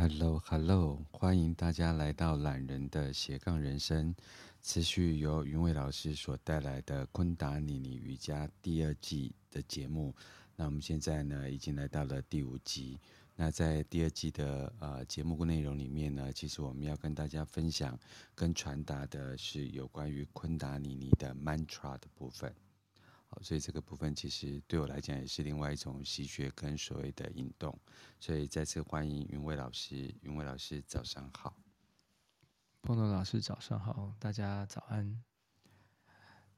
Hello，Hello，欢迎大家来到懒人的斜杠人生，持续由云伟老师所带来的昆达尼尼瑜伽第二季的节目。那我们现在呢，已经来到了第五集。那在第二季的呃节目内容里面呢，其实我们要跟大家分享跟传达的是有关于昆达尼尼的 mantra 的部分。好，所以这个部分其实对我来讲也是另外一种习学跟所谓的引动，所以再次欢迎云伟老师。云伟老师早上好，波诺老师早上好，大家早安。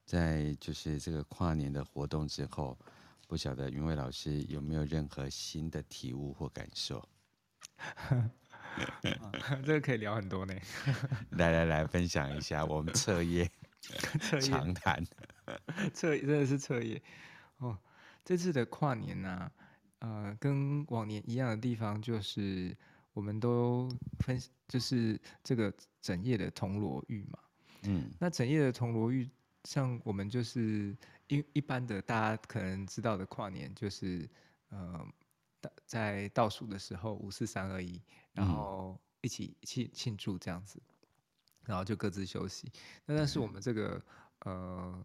在就是这个跨年的活动之后，不晓得云伟老师有没有任何新的体悟或感受？这个可以聊很多呢。来来来，分享一下我们彻夜 长谈。彻夜真的是彻夜哦！这次的跨年呢、啊，呃，跟往年一样的地方就是，我们都分就是这个整夜的铜锣浴嘛。嗯，那整夜的铜锣浴，像我们就是一一般的大家可能知道的跨年，就是呃，在倒数的时候五四三二一，然后一起庆庆祝这样子，然后就各自休息。那但是我们这个呃。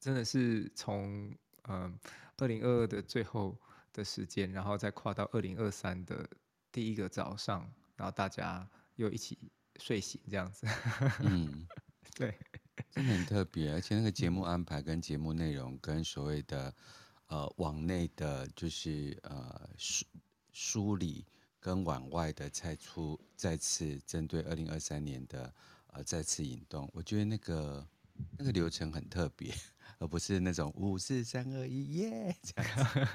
真的是从嗯二零二二的最后的时间，然后再跨到二零二三的第一个早上，然后大家又一起睡醒这样子。嗯，对，真的很特别，而且那个节目安排跟节目内容跟所谓的呃网内的，就是呃梳梳理跟往外的再出再次针对二零二三年的呃再次引动，我觉得那个那个流程很特别。而不是那种五四三二一耶这样子，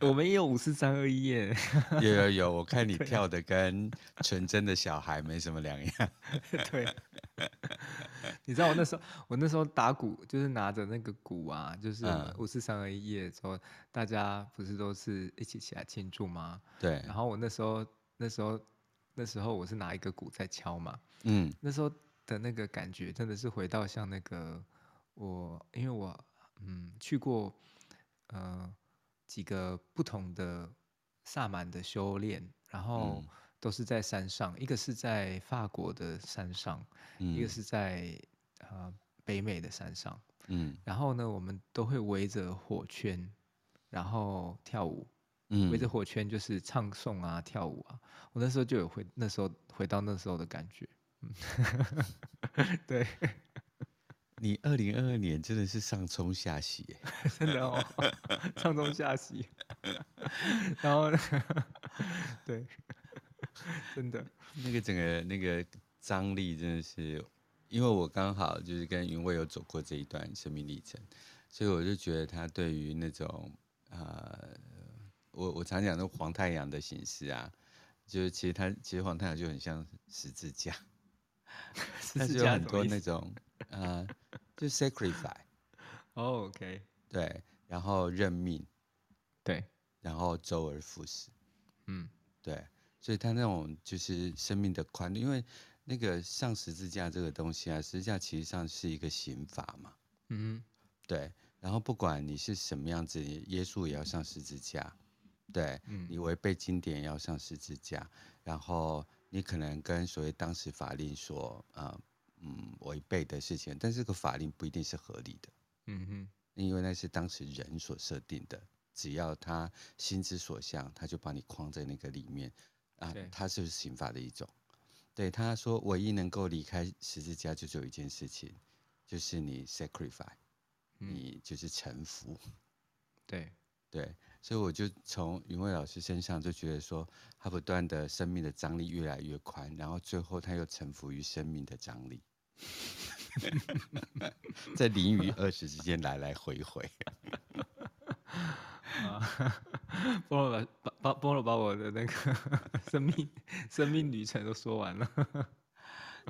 我们也有五四三二一耶，有有有，我 看你跳的跟纯真的小孩没什么两样。对，你知道我那时候，我那时候打鼓就是拿着那个鼓啊，就是五四三二一耶之后，大家不是都是一起起来庆祝吗？对。然后我那时候，那时候，那时候我是拿一个鼓在敲嘛，嗯，那时候的那个感觉真的是回到像那个。我因为我嗯去过呃几个不同的萨满的修炼，然后都是在山上，一个是在法国的山上，一个是在呃北美的山上，嗯，然后呢，我们都会围着火圈，然后跳舞，嗯，围着火圈就是唱诵啊，跳舞啊，我那时候就有回那时候回到那时候的感觉，嗯，对。你二零二二年真的是上冲下洗，真的哦，上冲下洗，然后呢，对，真的，那个整个那个张力真的是，因为我刚好就是跟云蔚有走过这一段生命历程，所以我就觉得他对于那种呃，我我常讲的黄太阳的形式啊，就是其实他其实黄太阳就很像十字架，但是有很多那种。呃，就 sacrifice，oh，OK，对，然后认命，对，然后周而复始，嗯，对，所以他那种就是生命的宽度，因为那个上十字架这个东西啊，十字架其实上是一个刑罚嘛，嗯，对，然后不管你是什么样子，耶稣也要上十字架，对，嗯，你违背经典也要上十字架，然后你可能跟所谓当时法令说，呃。嗯，违背的事情，但是这个法令不一定是合理的。嗯哼，因为那是当时人所设定的，只要他心之所向，他就把你框在那个里面啊。对他是刑法的一种。对，他说，唯一能够离开十字架，就只有一件事情，就是你 sacrifice，嗯，你就是臣服。对对，所以我就从云伟老师身上就觉得说，他不断的生命的张力越来越宽，然后最后他又臣服于生命的张力。在零与二十之间来来回回。菠萝把把菠萝把我的那个 生命生命旅程都说完了，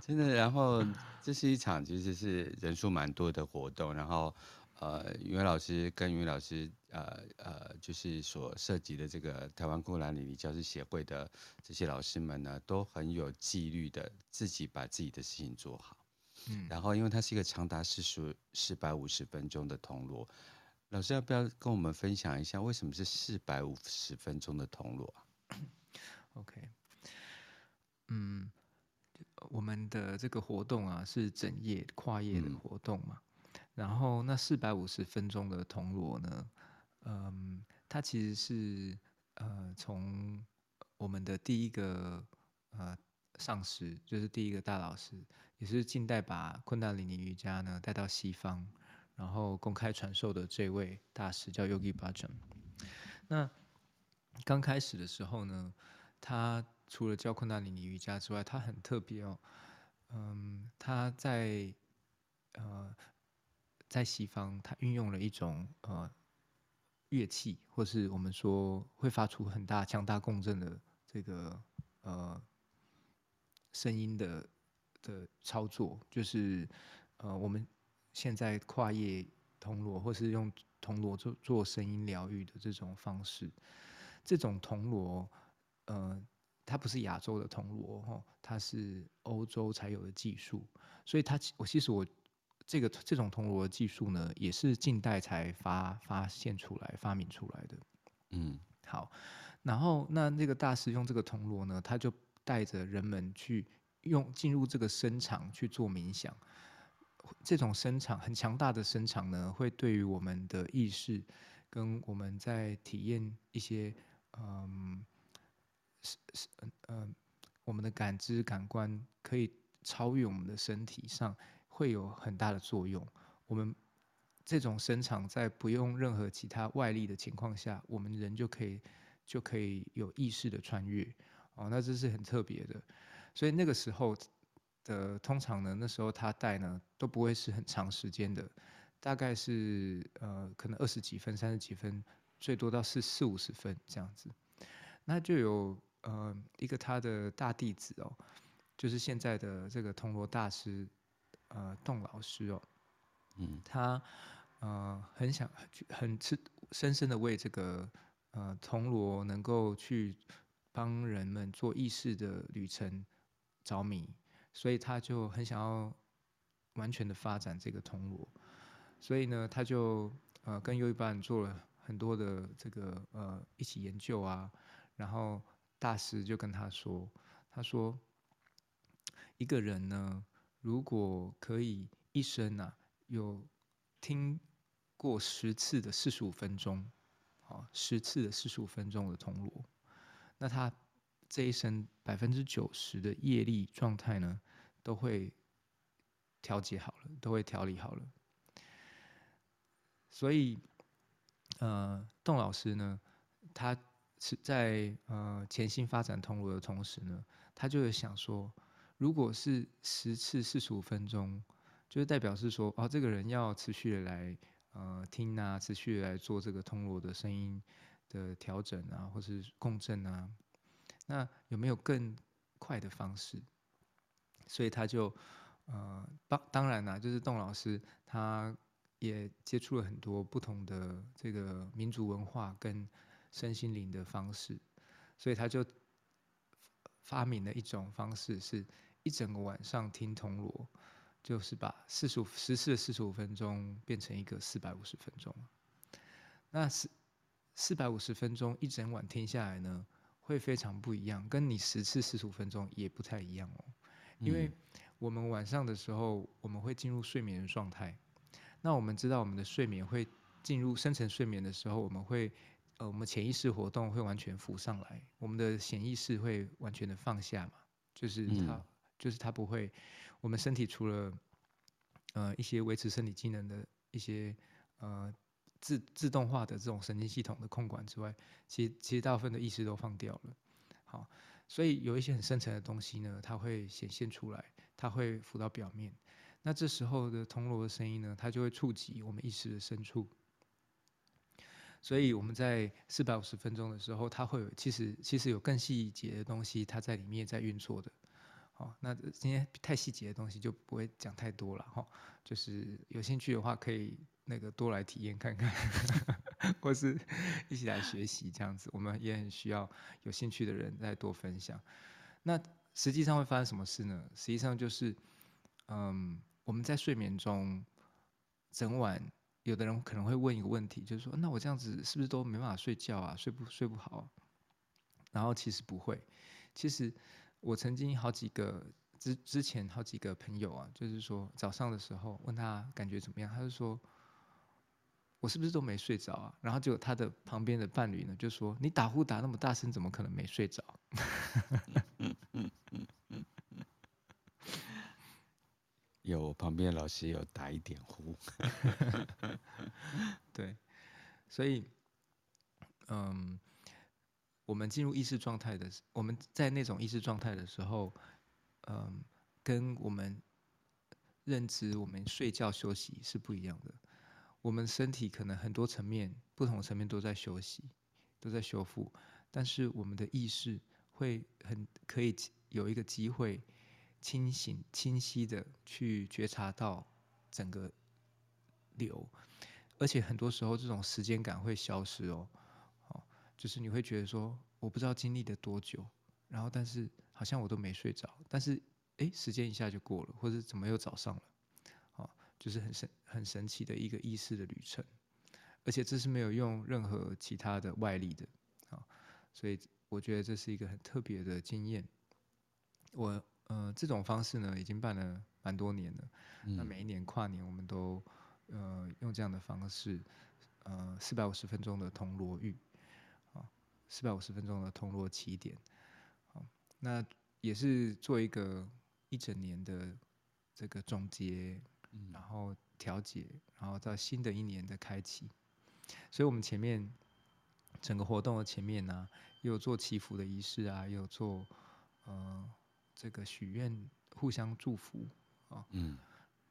真的。然后这是一场其实是人数蛮多的活动，然后呃，云伟老师跟云伟老师呃呃，就是所涉及的这个台湾昆达尼尼教师协会的这些老师们呢，都很有纪律的，自己把自己的事情做好。嗯，然后因为它是一个长达四十四百五十分钟的铜锣，老师要不要跟我们分享一下为什么是四百五十分钟的铜锣啊？OK，嗯，我们的这个活动啊是整夜跨夜的活动嘛，嗯、然后那四百五十分钟的铜锣呢，嗯，它其实是呃从我们的第一个呃上师，就是第一个大老师，也是近代把昆达里尼瑜伽呢带到西方，然后公开传授的这位大师叫 Yogi Bhajan。那刚开始的时候呢，他除了教昆达里尼瑜伽之外，他很特别哦，嗯，他在呃在西方，他运用了一种呃乐器，或是我们说会发出很大强大共振的这个呃声音的的操作，就是呃我们现在跨业铜锣，或是用铜锣做做声音疗愈的这种方式。这种铜锣，呃，它不是亚洲的铜锣哈，它是欧洲才有的技术，所以它我其实我这个这种铜锣的技术呢，也是近代才发发现出来、发明出来的。嗯，好，然后那那个大师用这个铜锣呢，他就带着人们去用进入这个声场去做冥想，这种声场很强大的声场呢，会对于我们的意识跟我们在体验一些。嗯，是是嗯嗯，我们的感知感官可以超越我们的身体上，会有很大的作用。我们这种声场在不用任何其他外力的情况下，我们人就可以就可以有意识的穿越哦，那这是很特别的。所以那个时候的通常呢，那时候他带呢都不会是很长时间的，大概是呃可能二十几分、三十几分。最多到四四五十分这样子，那就有呃一个他的大弟子哦，就是现在的这个铜锣大师呃栋老师哦，嗯，他呃很想很吃深深的为这个呃铜锣能够去帮人们做意识的旅程着迷，所以他就很想要完全的发展这个铜锣，所以呢，他就呃跟优一班做了。很多的这个呃一起研究啊，然后大师就跟他说，他说一个人呢，如果可以一生啊有听过十次的四十五分钟，啊十次的四十五分钟的铜锣，那他这一生百分之九十的业力状态呢都会调节好了，都会调理好了，所以。呃，邓老师呢，他是在呃潜心发展通路的同时呢，他就会想说，如果是十次四十五分钟，就是代表是说，哦，这个人要持续的来呃听啊，持续的来做这个通路的声音的调整啊，或是共振啊，那有没有更快的方式？所以他就呃，当当然啦，就是邓老师他。也接触了很多不同的这个民族文化跟身心灵的方式，所以他就发明了一种方式，是一整个晚上听铜锣，就是把四十五十次的四十五分钟变成一个四百五十分钟。那是四百五十分钟一整晚听下来呢，会非常不一样，跟你十次四十五分钟也不太一样哦。因为我们晚上的时候，我们会进入睡眠的状态。那我们知道，我们的睡眠会进入深层睡眠的时候，我们会，呃，我们潜意识活动会完全浮上来，我们的潜意识会完全的放下嘛，就是它，嗯、就是它不会，我们身体除了，呃，一些维持身体机能的一些，呃，自自动化的这种神经系统的控管之外，其实其实大部分的意识都放掉了，好，所以有一些很深层的东西呢，它会显现出来，它会浮到表面。那这时候的铜锣的声音呢，它就会触及我们意识的深处。所以我们在四百五十分钟的时候，它会有其实其实有更细节的东西，它在里面在运作的。好，那今天太细节的东西就不会讲太多了哈。就是有兴趣的话，可以那个多来体验看看，或是一起来学习这样子。我们也很需要有兴趣的人再多分享。那实际上会发生什么事呢？实际上就是，嗯。我们在睡眠中，整晚有的人可能会问一个问题，就是说，那我这样子是不是都没办法睡觉啊？睡不睡不好？然后其实不会，其实我曾经好几个之之前好几个朋友啊，就是说早上的时候问他感觉怎么样，他就说。我是不是都没睡着啊？然后就他的旁边的伴侣呢，就说：“你打呼打那么大声，怎么可能没睡着？” 有，我旁边的老师有打一点呼。对，所以，嗯，我们进入意识状态的，我们在那种意识状态的时候，嗯，跟我们认知我们睡觉休息是不一样的。我们身体可能很多层面、不同层面都在休息，都在修复，但是我们的意识会很可以有一个机会清醒、清晰的去觉察到整个流，而且很多时候这种时间感会消失哦，哦，就是你会觉得说，我不知道经历了多久，然后但是好像我都没睡着，但是诶，时间一下就过了，或者怎么又早上了。就是很神很神奇的一个意识的旅程，而且这是没有用任何其他的外力的啊，所以我觉得这是一个很特别的经验。我呃这种方式呢已经办了蛮多年了，那每一年跨年我们都呃用这样的方式，呃四百五十分钟的铜锣浴啊，四百五十分钟的铜锣起点，好，那也是做一个一整年的这个总结。然后调节，然后到新的一年的开启，所以我们前面整个活动的前面呢、啊，也有做祈福的仪式啊，也有做呃这个许愿、互相祝福啊，嗯，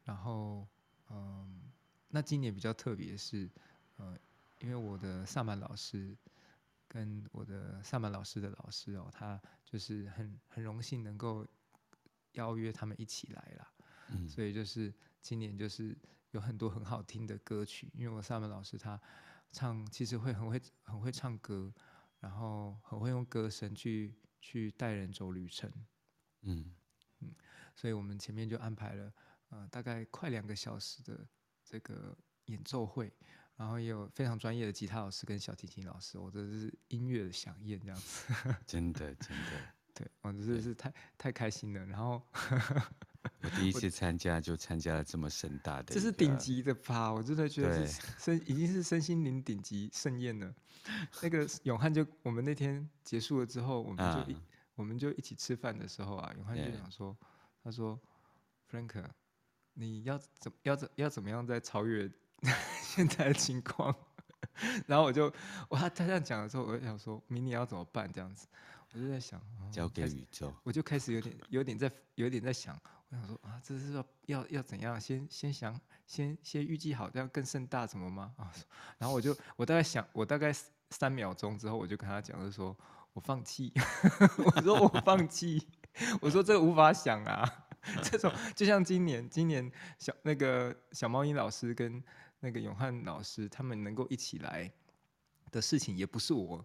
然后嗯、呃，那今年比较特别是，呃，因为我的萨满老师跟我的萨满老师的老师哦，他就是很很荣幸能够邀约他们一起来啦，嗯，所以就是。今年就是有很多很好听的歌曲，因为我萨满老师他唱其实会很会很会唱歌，然后很会用歌声去去带人走旅程，嗯嗯，所以我们前面就安排了呃大概快两个小时的这个演奏会，然后也有非常专业的吉他老师跟小提琴老师，我这是音乐的响宴这样子，真的真的，对，我真的是太太开心了，然后。我第一次参加就参加了这么盛大的，这是顶级的趴？我真的觉得是身已经是身心灵顶级盛宴了。那个 永汉就我们那天结束了之后，我们就一、嗯、我们就一起吃饭的时候啊，永汉就想说，他说，Frank，你要怎要怎要怎么样再超越 现在的情况？然后我就我他，他这样讲的时候，我就想说明年要怎么办？这样子，我就在想，交给宇宙，我就开始有点有点在有点在想。我想说啊，这是要要要怎样？先先想，先先预计好，这样更盛大什么吗？啊，然后我就我大概想，我大概三秒钟之后，我就跟他讲，就是说我放弃，我说我放弃，我说这无法想啊，这种就像今年今年小那个小猫音老师跟那个永汉老师他们能够一起来的事情，也不是我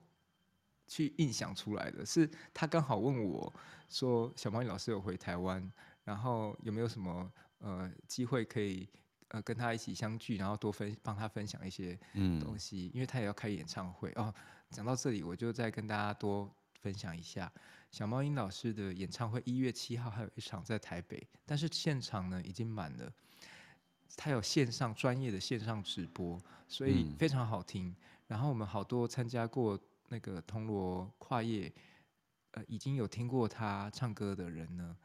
去印想出来的，是他刚好问我说小猫英老师有回台湾。然后有没有什么呃机会可以呃跟他一起相聚，然后多分帮他分享一些东西，嗯、因为他也要开演唱会哦。讲到这里，我就再跟大家多分享一下小猫英老师的演唱会，一月七号还有一场在台北，但是现场呢已经满了。他有线上专业的线上直播，所以非常好听。嗯、然后我们好多参加过那个铜锣跨夜，呃已经有听过他唱歌的人呢。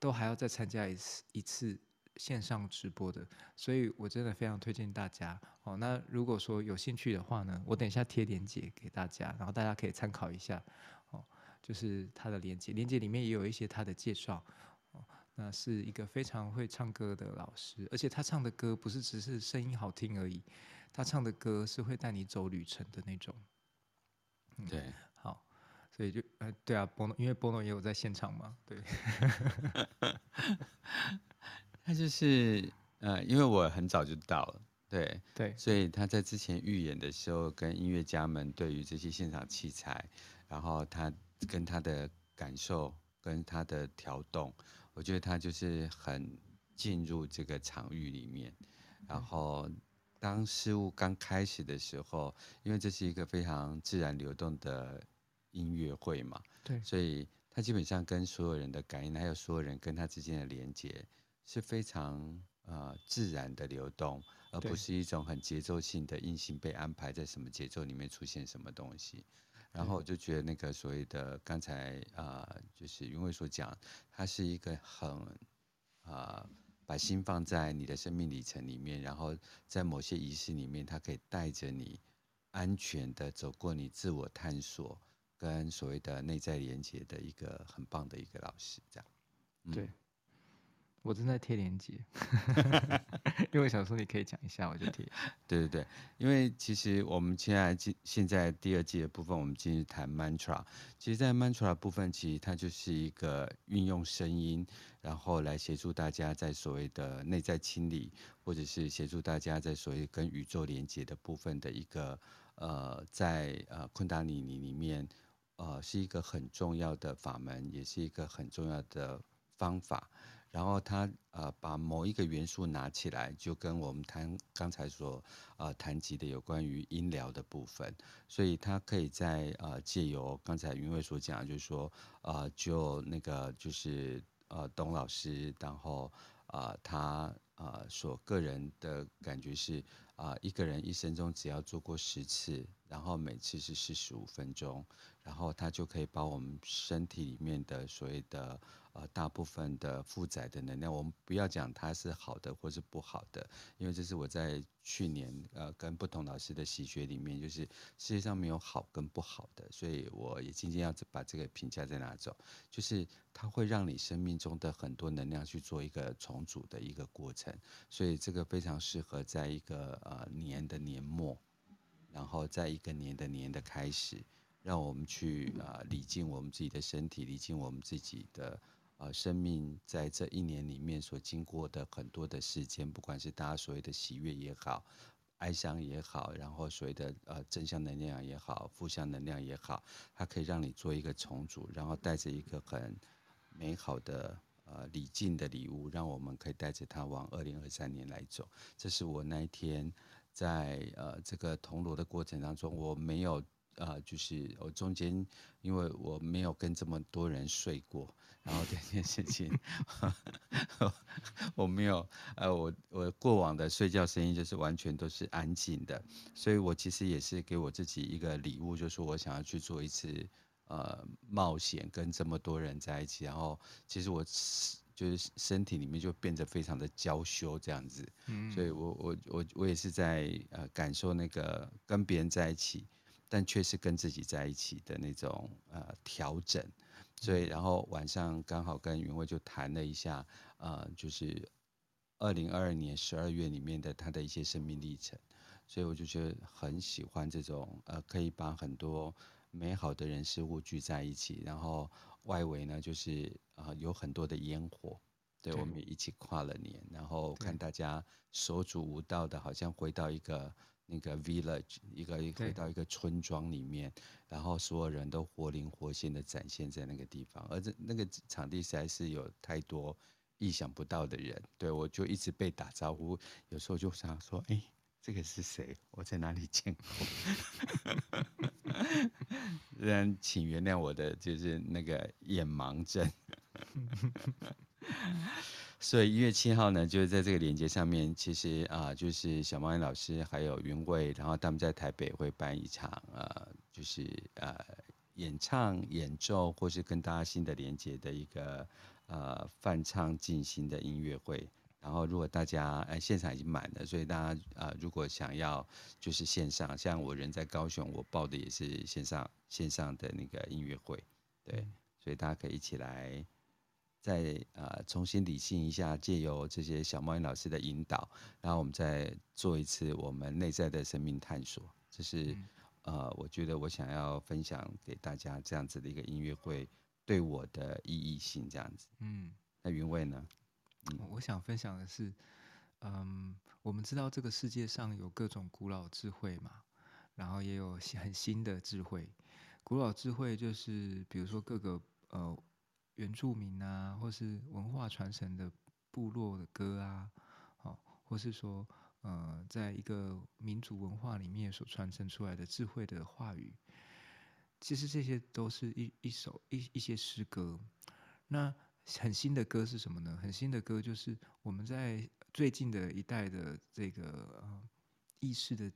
都还要再参加一次一次线上直播的，所以我真的非常推荐大家哦。那如果说有兴趣的话呢，我等一下贴链接给大家，然后大家可以参考一下哦。就是他的链接，链接里面也有一些他的介绍哦。那是一个非常会唱歌的老师，而且他唱的歌不是只是声音好听而已，他唱的歌是会带你走旅程的那种。嗯、对。所以就呃对啊，波诺因为波诺也有在现场嘛，对。他就是呃，因为我很早就到了，对对，所以他在之前预演的时候，跟音乐家们对于这些现场器材，然后他跟他的感受，跟他的调动，我觉得他就是很进入这个场域里面。然后当事物刚开始的时候，因为这是一个非常自然流动的。音乐会嘛，对，所以它基本上跟所有人的感应，还有所有人跟他之间的连接是非常呃自然的流动，而不是一种很节奏性的硬性被安排在什么节奏里面出现什么东西。然后我就觉得那个所谓的刚才啊、呃，就是因为所讲，它是一个很啊、呃，把心放在你的生命里程里面，然后在某些仪式里面，他可以带着你安全的走过你自我探索跟所谓的内在连接的一个很棒的一个老师，这样。嗯、对。我正在贴连接，因为我想说你可以讲一下，我就贴。对对对，因为其实我们现在进现在第二季的部分，我们继续谈 mantra。其实，在 mantra 部分，其实它就是一个运用声音，然后来协助大家在所谓的内在清理，或者是协助大家在所谓跟宇宙连接的部分的一个呃，在呃昆达里尼里面，呃，是一个很重要的法门，也是一个很重要的方法。然后他呃把某一个元素拿起来，就跟我们谈刚才所呃谈及的有关于音疗的部分，所以他可以在呃借由刚才云慧所讲，就是说呃就那个就是呃董老师，然后呃他呃所个人的感觉是啊、一个人一生中只要做过十次，然后每次是四十五分钟，然后他就可以把我们身体里面的所谓的。呃，大部分的负载的能量，我们不要讲它是好的或是不好的，因为这是我在去年呃跟不同老师的习学里面，就是世界上没有好跟不好的，所以我也今天要把这个评价再拿走，就是它会让你生命中的很多能量去做一个重组的一个过程，所以这个非常适合在一个呃年的年末，然后在一个年的年的开始，让我们去啊礼敬我们自己的身体，理敬我们自己的。呃，生命在这一年里面所经过的很多的事件，不管是大家所谓的喜悦也好，哀伤也好，然后所谓的呃正向能量也好，负向能量也好，它可以让你做一个重组，然后带着一个很美好的呃礼敬的礼物，让我们可以带着它往二零二三年来走。这是我那一天在呃这个铜锣的过程当中，我没有呃就是我中间因为我没有跟这么多人睡过。然后这件事情，我没有，呃，我我过往的睡觉声音就是完全都是安静的，所以我其实也是给我自己一个礼物，就是我想要去做一次呃冒险，跟这么多人在一起，然后其实我就是身体里面就变得非常的娇羞这样子，嗯，所以我我我我也是在呃感受那个跟别人在一起，但却是跟自己在一起的那种呃调整。所以，然后晚上刚好跟云慧就谈了一下，呃，就是二零二二年十二月里面的他的一些生命历程，所以我就觉得很喜欢这种，呃，可以把很多美好的人事物聚在一起，然后外围呢就是呃有很多的烟火，对，对。我们一起跨了年，然后看大家手足舞蹈的，好像回到一个。那个 village 一个一个回到一个村庄里面，然后所有人都活灵活现的展现在那个地方，而这那个场地实在是有太多意想不到的人，对，我就一直被打招呼，有时候就想说，哎，这个是谁？我在哪里见过？然请原谅我的就是那个眼盲症。所以一月七号呢，就是在这个连接上面，其实啊、呃，就是小猫老师还有云慧，然后他们在台北会办一场呃，就是呃演唱演奏，或是跟大家新的连接的一个呃泛唱进行的音乐会。然后如果大家哎现场已经满了，所以大家啊、呃，如果想要就是线上，像我人在高雄，我报的也是线上线上的那个音乐会，对，所以大家可以一起来。再呃重新理性一下，借由这些小猫眼老师的引导，然后我们再做一次我们内在的生命探索。这是、嗯、呃，我觉得我想要分享给大家这样子的一个音乐会对我的意义性，这样子。嗯，那云卫呢？我想分享的是，嗯，我们知道这个世界上有各种古老智慧嘛，然后也有很新的智慧。古老智慧就是比如说各个呃。原住民啊，或是文化传承的部落的歌啊，好，或是说，呃，在一个民族文化里面所传承出来的智慧的话语，其实这些都是一一首一一些诗歌。那很新的歌是什么呢？很新的歌就是我们在最近的一代的这个呃意识的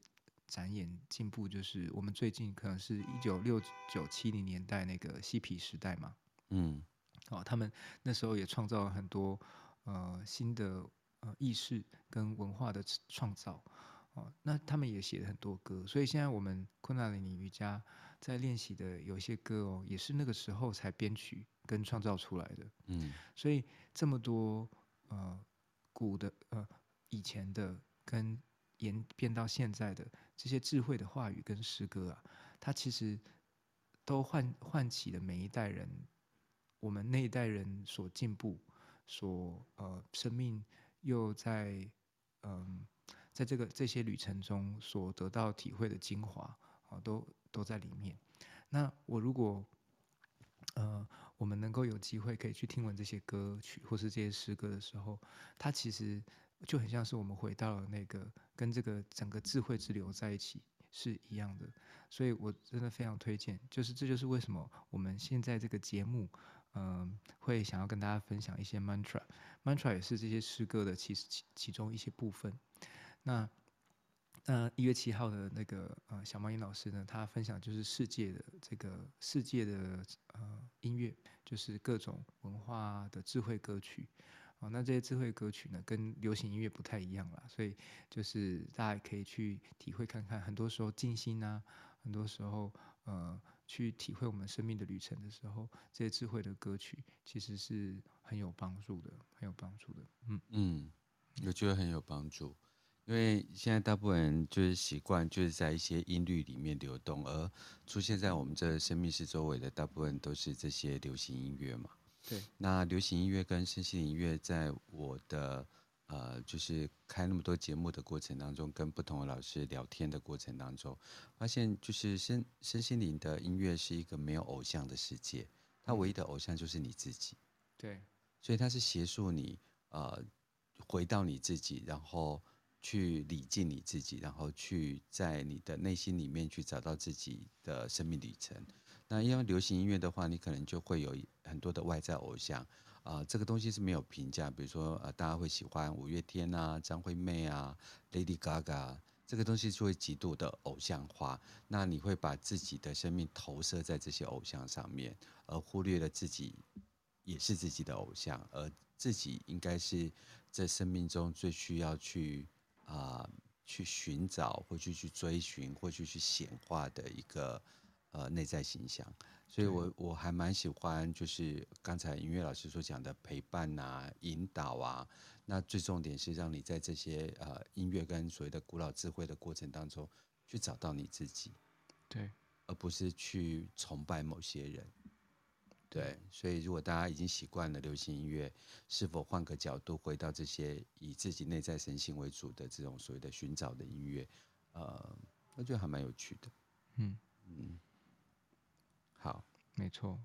展演进步，就是我们最近可能是一九六九七零年代那个嬉皮时代嘛，嗯，哦，他们那时候也创造了很多呃新的呃意识跟文化的创造，哦，那他们也写了很多歌，所以现在我们昆达里尼瑜伽在练习的有些歌哦，也是那个时候才编曲。跟创造出来的，嗯，所以这么多呃古的呃以前的跟演变到现在的这些智慧的话语跟诗歌啊，它其实都唤唤起了每一代人，我们那一代人所进步，所呃生命又在嗯、呃、在这个这些旅程中所得到体会的精华啊、呃，都都在里面。那我如果呃。我们能够有机会可以去听闻这些歌曲或是这些诗歌的时候，它其实就很像是我们回到了那个跟这个整个智慧之流在一起是一样的。所以我真的非常推荐，就是这就是为什么我们现在这个节目，嗯、呃，会想要跟大家分享一些 mantra，mantra 也是这些诗歌的其实其中一些部分。那那一月七号的那个呃小猫音老师呢，他分享就是世界的这个世界的呃音乐，就是各种文化的智慧歌曲。哦，那这些智慧歌曲呢，跟流行音乐不太一样啦，所以就是大家可以去体会看看。很多时候静心啊，很多时候呃去体会我们生命的旅程的时候，这些智慧的歌曲其实是很有帮助的，很有帮助的。嗯嗯，我觉得很有帮助。因为现在大部分人就是习惯就是在一些音律里面流动，而出现在我们这生命室周围的大部分都是这些流行音乐嘛。对。那流行音乐跟身心音乐，在我的呃，就是开那么多节目的过程当中，跟不同的老师聊天的过程当中，发现就是身身心灵的音乐是一个没有偶像的世界，它唯一的偶像就是你自己。对。所以它是协助你呃回到你自己，然后。去理敬你自己，然后去在你的内心里面去找到自己的生命旅程。那因为流行音乐的话，你可能就会有很多的外在偶像啊、呃，这个东西是没有评价。比如说呃，大家会喜欢五月天啊、张惠妹啊、Lady Gaga，这个东西就会极度的偶像化。那你会把自己的生命投射在这些偶像上面，而忽略了自己也是自己的偶像，而自己应该是在生命中最需要去。啊、呃，去寻找或去去追寻或去去显化的一个呃内在形象，所以我我还蛮喜欢，就是刚才音乐老师所讲的陪伴啊、引导啊，那最重点是让你在这些呃音乐跟所谓的古老智慧的过程当中，去找到你自己，对，而不是去崇拜某些人。对，所以如果大家已经习惯了流行音乐，是否换个角度，回到这些以自己内在神性为主的这种所谓的寻找的音乐，呃，我觉得还蛮有趣的。嗯嗯，好，没错。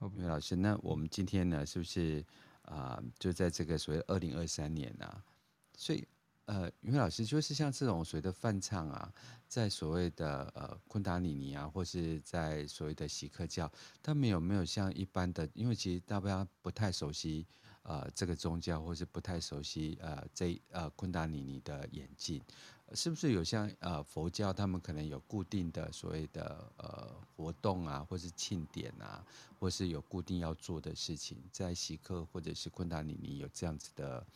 因为老师，那我们今天呢，是不是啊、呃，就在这个所谓二零二三年啊，所以。呃，云老师就是像这种所谓的梵唱啊，在所谓的呃昆达里尼啊，或是在所谓的锡克教，他们有没有像一般的？因为其实大家不太熟悉呃这个宗教，或是不太熟悉呃这呃昆达里尼的演进，是不是有像呃佛教他们可能有固定的所谓的呃活动啊，或是庆典啊，或是有固定要做的事情，在锡克或者是昆达里尼有这样子的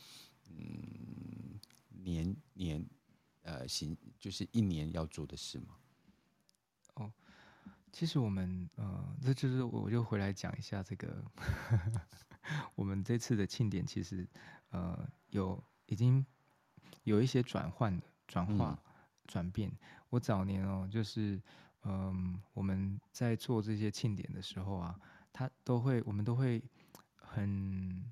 嗯。年年，呃，行就是一年要做的事吗？哦，其实我们呃，这就是我就回来讲一下这个，我们这次的庆典其实呃有已经有一些转换的、转化、转、嗯、变。我早年哦，就是嗯、呃，我们在做这些庆典的时候啊，他都会，我们都会很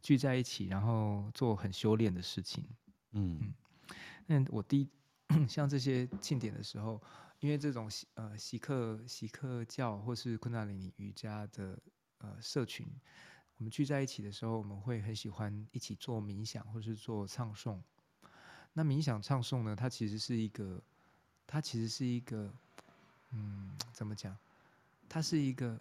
聚在一起，然后做很修炼的事情。嗯嗯，那我第一 像这些庆典的时候，因为这种呃锡克锡克教或是昆达里尼瑜伽的呃社群，我们聚在一起的时候，我们会很喜欢一起做冥想或是做唱诵。那冥想唱诵呢，它其实是一个，它其实是一个，嗯，怎么讲？它是一个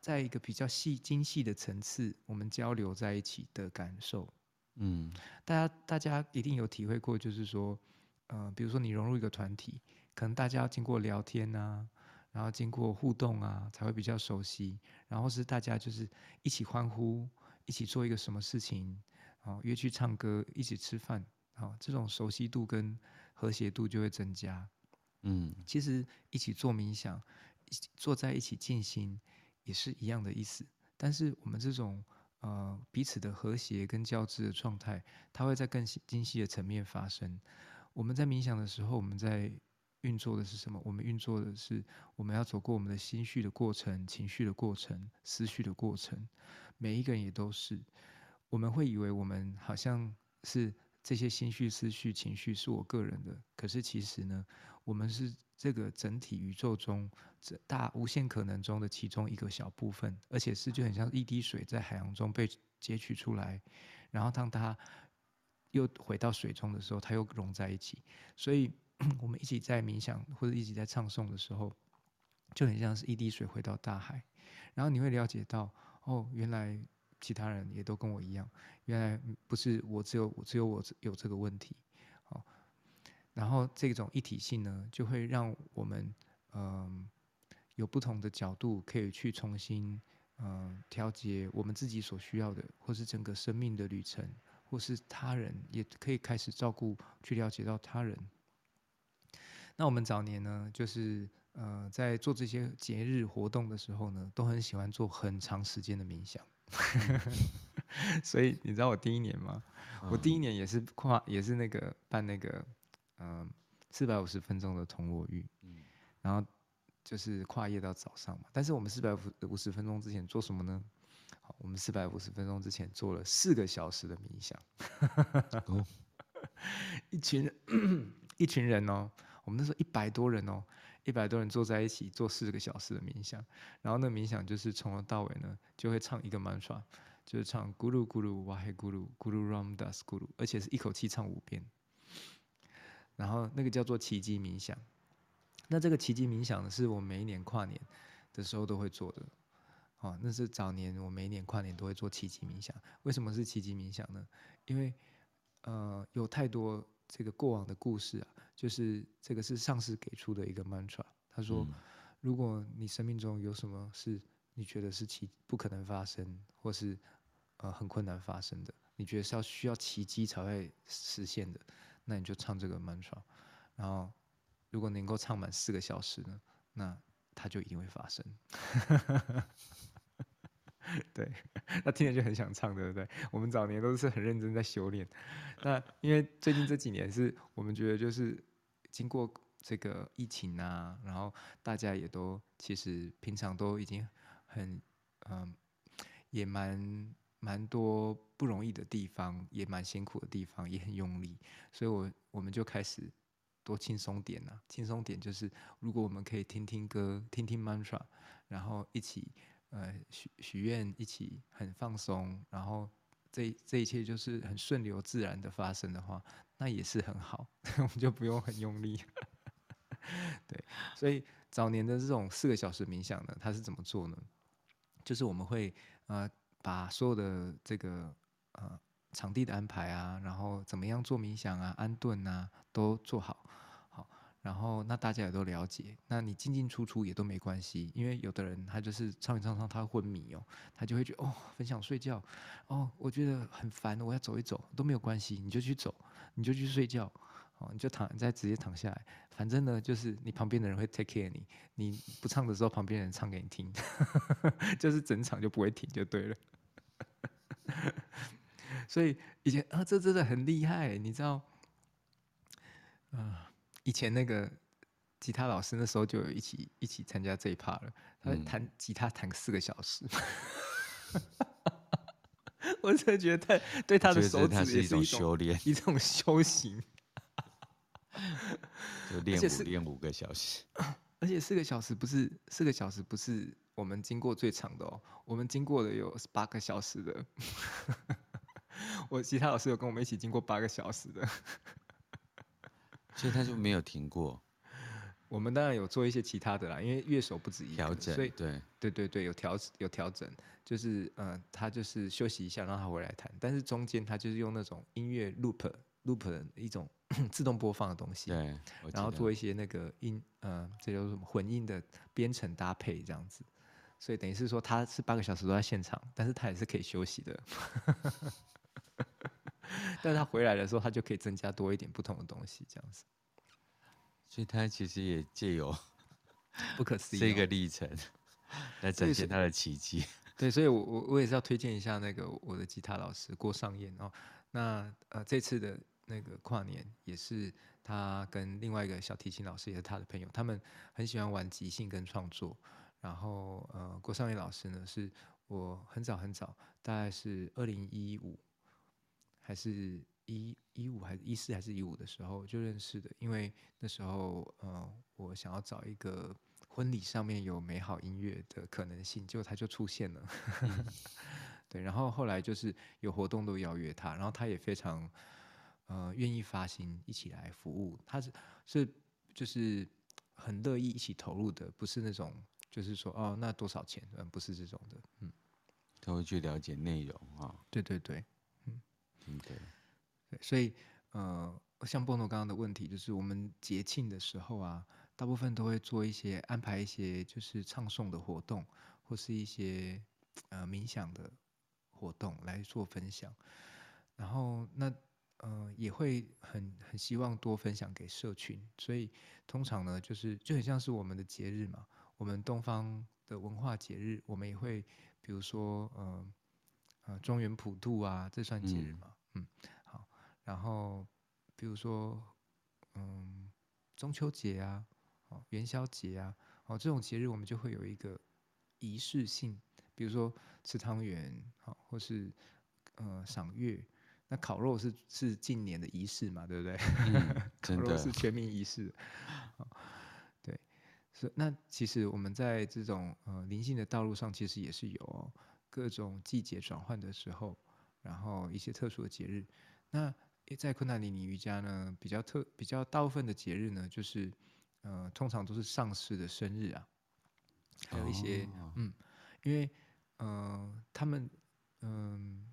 在一个比较细精细的层次，我们交流在一起的感受。嗯，大家大家一定有体会过，就是说，呃，比如说你融入一个团体，可能大家要经过聊天啊，然后经过互动啊，才会比较熟悉。然后是大家就是一起欢呼，一起做一个什么事情，啊，约去唱歌，一起吃饭，啊，这种熟悉度跟和谐度就会增加。嗯，其实一起做冥想，坐在一起静心，也是一样的意思。但是我们这种呃彼此的和谐跟交织的状态，它会在更精细的层面发生。我们在冥想的时候，我们在运作的是什么？我们运作的是我们要走过我们的心绪的过程、情绪的过程、思绪的过程。每一个人也都是，我们会以为我们好像是这些心绪、思绪、情绪是我个人的，可是其实呢，我们是这个整体宇宙中这大无限可能中的其中一个小部分，而且是就很像一滴水在海洋中被截取出来，然后当它又回到水中的时候，它又融在一起。所以，我们一起在冥想或者一起在唱诵的时候，就很像是一滴水回到大海，然后你会了解到，哦，原来其他人也都跟我一样，原来不是我只有我只有我有这个问题。然后这种一体性呢，就会让我们嗯、有不同的角度，可以去重新嗯、调节我们自己所需要的，或是整个生命的旅程，或是他人也可以开始照顾，去了解到他人。那我们早年呢，就是呃在做这些节日活动的时候呢，都很喜欢做很长时间的冥想。所以你知道我第一年吗？我第一年也是跨，也是那个办那个。嗯，四百五十分钟的铜锣浴，嗯，然后就是跨夜到早上嘛。但是我们四百五十分钟之前做什么呢？好，我们四百五十分钟之前做了四个小时的冥想。哦、一群人，一群人哦，我们那时候一百多人哦，一百多人坐在一起做四个小时的冥想。然后那冥想就是从头到尾呢，就会唱一个 mantra，就是唱咕噜咕噜哇嘿咕噜咕噜 ram das 咕噜，而且是一口气唱五遍。然后那个叫做奇迹冥想，那这个奇迹冥想呢，是我每一年跨年的时候都会做的，哦，那是早年我每一年跨年都会做奇迹冥想。为什么是奇迹冥想呢？因为呃有太多这个过往的故事啊，就是这个是上师给出的一个 mantra，他说，嗯、如果你生命中有什么是你觉得是奇不可能发生，或是呃很困难发生的，你觉得是要需要奇迹才会实现的。那你就唱这个 mantra，然后如果能够唱满四个小时呢，那它就一定会发生。对，那听着就很想唱，对不对？我们早年都是很认真在修炼。那因为最近这几年是我们觉得就是经过这个疫情啊，然后大家也都其实平常都已经很嗯，也蛮。蛮多不容易的地方，也蛮辛苦的地方，也很用力，所以我我们就开始多轻松点呐。轻松点就是，如果我们可以听听歌，听听 mantra，然后一起呃许许愿，一起很放松，然后这这一切就是很顺流自然的发生的话，那也是很好，我们就不用很用力。对，所以早年的这种四个小时冥想呢，它是怎么做呢？就是我们会呃。把所有的这个呃场地的安排啊，然后怎么样做冥想啊、安顿啊，都做好，好，然后那大家也都了解，那你进进出出也都没关系，因为有的人他就是唱一唱唱他昏迷哦，他就会觉得哦很想睡觉，哦我觉得很烦，我要走一走都没有关系，你就去走，你就去睡觉。哦，你就躺，你再直接躺下来，反正呢，就是你旁边的人会 take care 你，你不唱的时候，旁边人唱给你听，就是整场就不会停，就对了。所以以前啊，这真的很厉害，你知道？啊、以前那个吉他老师那时候就有一起一起参加这一趴了，他弹吉他弹四个小时，嗯、我真的觉得他对他的手指也是一种修炼，一种修行。就练五练五个小时，而且四个小时不是四个小时不是我们经过最长的哦，我们经过的有八个小时的。我吉他老师有跟我们一起经过八个小时的，所以他就没有停过。我们当然有做一些其他的啦，因为乐手不止一个，调整，所以对。对对对，有调有调整，就是呃，他就是休息一下，让他回来弹，但是中间他就是用那种音乐 loop loop 的一种 自动播放的东西，对，然后做一些那个音呃，这叫什么混音的编程搭配这样子，所以等于是说他是八个小时都在现场，但是他也是可以休息的，但他回来的时候，他就可以增加多一点不同的东西这样子。所以他其实也借由不可思议这个历程来展现他的奇迹。对，所以我我我也是要推荐一下那个我的吉他老师郭尚燕哦。那呃这次的那个跨年也是他跟另外一个小提琴老师也是他的朋友，他们很喜欢玩即兴跟创作。然后呃郭尚燕老师呢是我很早很早，大概是二零一五还是？一一五还是一四还是一五的时候就认识的，因为那时候呃，我想要找一个婚礼上面有美好音乐的可能性，结果他就出现了。嗯、对，然后后来就是有活动都邀约他，然后他也非常呃愿意发心一起来服务，他是是就是很乐意一起投入的，不是那种就是说哦那多少钱，嗯，不是这种的，嗯，他会去了解内容啊、哦，对对对，嗯，对。所以，呃，像波诺刚刚的问题，就是我们节庆的时候啊，大部分都会做一些安排一些就是唱诵的活动，或是一些呃冥想的活动来做分享。然后那呃也会很很希望多分享给社群。所以通常呢，就是就很像是我们的节日嘛，我们东方的文化节日，我们也会比如说呃呃中原普渡啊，这算节日吗？嗯。嗯然后，比如说，嗯，中秋节啊，哦，元宵节啊，哦，这种节日我们就会有一个仪式性，比如说吃汤圆，好，或是呃赏月。那烤肉是是近年的仪式嘛，对不对？嗯、烤肉是全民仪式。对，所以那其实我们在这种呃灵性的道路上，其实也是有、哦、各种季节转换的时候，然后一些特殊的节日，那。在昆达里尼瑜伽呢，比较特比较大部分的节日呢，就是呃，通常都是上师的生日啊，还有一些、oh. 嗯，因为呃，他们嗯、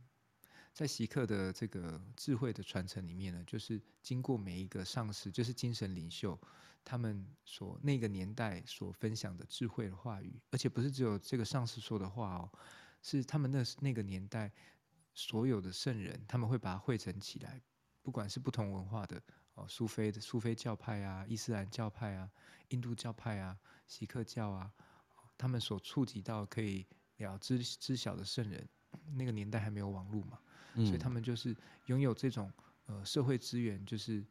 呃，在席克的这个智慧的传承里面呢，就是经过每一个上师，就是精神领袖，他们所那个年代所分享的智慧的话语，而且不是只有这个上师说的话哦，是他们那那个年代所有的圣人，他们会把它汇整起来。不管是不同文化的哦，苏菲的苏菲教派啊，伊斯兰教派啊，印度教派啊，锡克教啊，他们所触及到可以了知知晓的圣人，那个年代还没有网络嘛，嗯、所以他们就是拥有这种呃社会资源，就是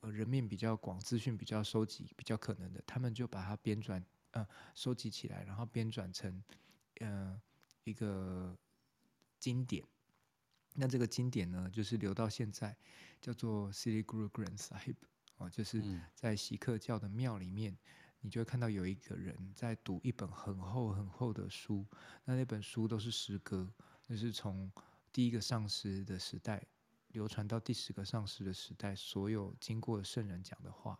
呃人面比较广，资讯比较收集比较可能的，他们就把它编转呃收集起来，然后编转成呃一个经典。那这个经典呢，就是留到现在，叫做 Sri Guru Granth Sahib 哦，就是在锡克教的庙里面，你就会看到有一个人在读一本很厚很厚的书，那那本书都是诗歌，那是从第一个上师的时代流传到第十个上师的时代，所有经过的圣人讲的话，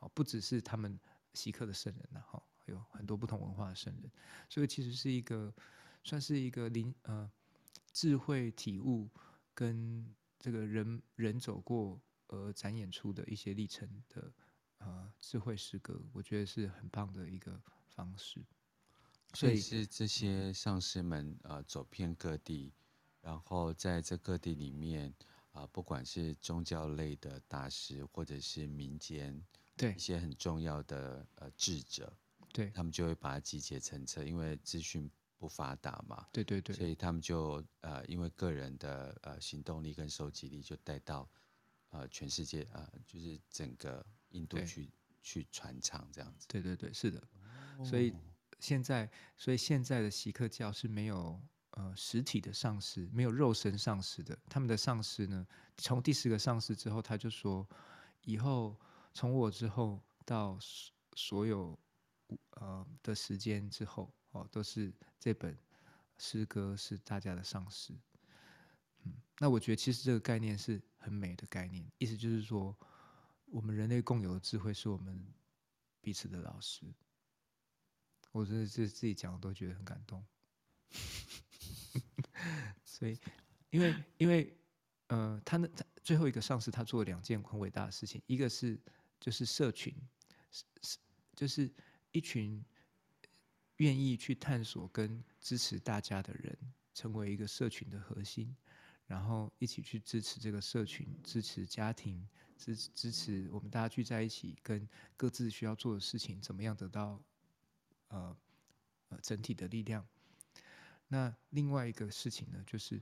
哦，不只是他们锡克的圣人呐，哈，有很多不同文化的圣人，所以其实是一个算是一个灵呃。智慧体悟跟这个人人走过而展演出的一些历程的呃智慧诗歌，我觉得是很棒的一个方式。所以是这些上师们呃走遍各地，然后在这各地里面啊、呃，不管是宗教类的大师，或者是民间对一些很重要的呃智者，对他们就会把它集结成册，因为资讯。不发达嘛，对对对，所以他们就呃，因为个人的呃行动力跟收集力，就带到呃全世界啊、呃，就是整个印度去去传唱这样子。对对对，是的。所以现在，所以现在的锡克教是没有呃实体的上师，没有肉身上师的。他们的上师呢，从第十个上师之后，他就说，以后从我之后到所有呃的时间之后。哦，都是这本诗歌是大家的上师，嗯，那我觉得其实这个概念是很美的概念，意思就是说，我们人类共有的智慧是我们彼此的老师。我真的是自己讲，我都觉得很感动。所以，因为因为呃，他那最后一个上司他做了两件很伟大的事情，一个是就是社群，是是就是一群愿意去探索跟支持大家的人，成为一个社群的核心，然后一起去支持这个社群，支持家庭，支支持我们大家聚在一起，跟各自需要做的事情，怎么样得到呃呃整体的力量。那另外一个事情呢，就是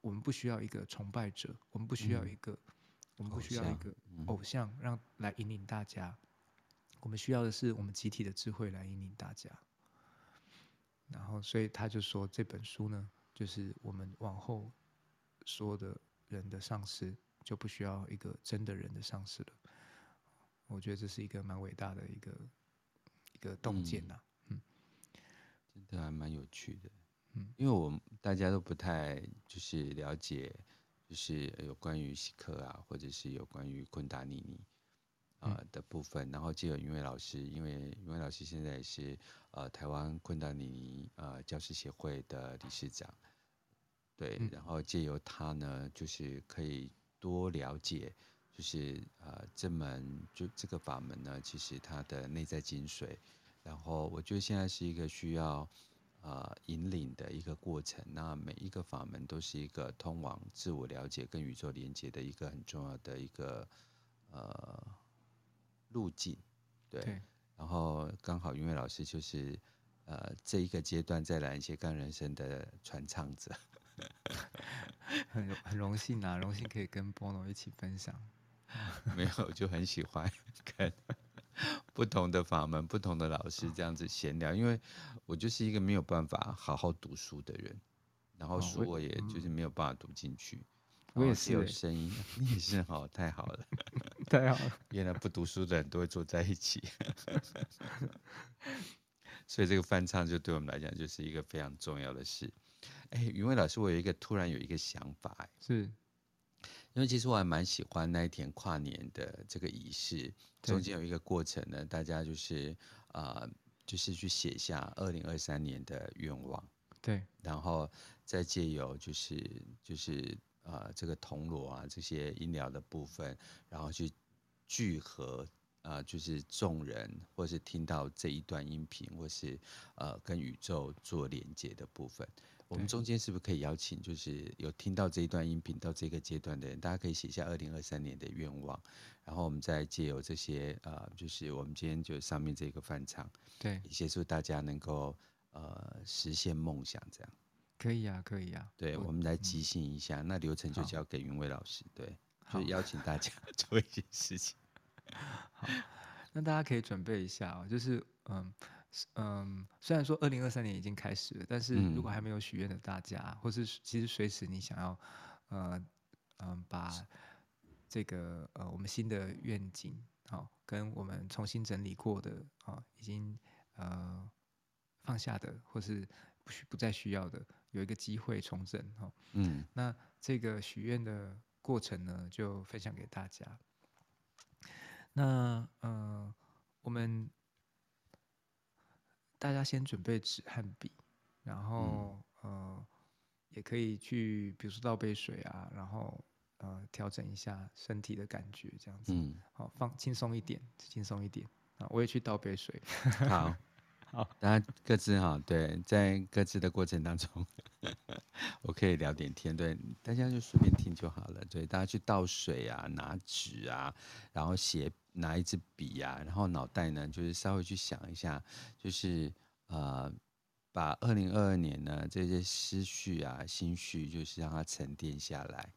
我们不需要一个崇拜者，我们不需要一个，嗯、我们不需要一个偶像让来引领大家，我们需要的是我们集体的智慧来引领大家。然后，所以他就说这本书呢，就是我们往后说的人的丧失，就不需要一个真的人的丧失了。我觉得这是一个蛮伟大的一个一个洞见呐，嗯，真的还蛮有趣的。嗯因为我们大家都不太就是了解，就是有关于希克啊，或者是有关于昆达尼尼啊、呃、的部分。然后借由云伟老师，因为云伟老师现在也是呃台湾昆达尼尼呃教师协会的理事长，对，然后借由他呢，就是可以多了解，就是呃这门就这个法门呢，其实它的内在精髓。然后我觉得现在是一个需要。呃，引领的一个过程，那每一个法门都是一个通往自我了解跟宇宙连接的一个很重要的一个呃路径，对。对，然后刚好云伟老师就是呃这一个阶段在来斜杠人生的传唱者，很很荣幸啊，荣幸可以跟 Bono 一起分享。没有，我就很喜欢跟。不同的法门，不同的老师这样子闲聊，因为我就是一个没有办法好好读书的人，然后书我也就是没有办法读进去。我也是有声音，你也是好，太好了，太好了。原来不读书的人都会坐在一起，所以这个翻唱就对我们来讲就是一个非常重要的事。哎，云伟老师，我有一个突然有一个想法，是。因为其实我还蛮喜欢那一天跨年的这个仪式，中间有一个过程呢，大家就是呃，就是去写下二零二三年的愿望，对，然后再借由就是就是呃这个铜锣啊这些音疗的部分，然后去聚合呃就是众人或是听到这一段音频，或是呃跟宇宙做连接的部分。我们中间是不是可以邀请，就是有听到这一段音频到这个阶段的人，大家可以写下二零二三年的愿望，然后我们再借由这些呃，就是我们今天就上面这个翻唱，对，协助大家能够呃实现梦想，这样可以啊，可以啊。对，我们来即兴一下，嗯、那流程就交给云伟老师，对，就邀请大家 做一些事情。好，那大家可以准备一下哦，就是嗯。嗯，虽然说二零二三年已经开始了，但是如果还没有许愿的大家，嗯、或是其实随时你想要，呃，嗯，把这个呃我们新的愿景，好、哦，跟我们重新整理过的，啊、哦，已经呃放下的，或是不需不再需要的，有一个机会重整，哈、哦，嗯，那这个许愿的过程呢，就分享给大家。那呃，我们。大家先准备纸和笔，然后、嗯、呃，也可以去，比如说倒杯水啊，然后呃，调整一下身体的感觉，这样子，嗯，好，放轻松一点，轻松一点。啊，我也去倒杯水，好，好大家各自哈，对，在各自的过程当中，我可以聊点天，对，大家就随便听就好了，对，大家去倒水啊，拿纸啊，然后写。拿一支笔、啊，然后脑袋呢，就是稍微去想一下，就是呃，把二零二二年呢这些思绪啊、心绪，就是让它沉淀下来，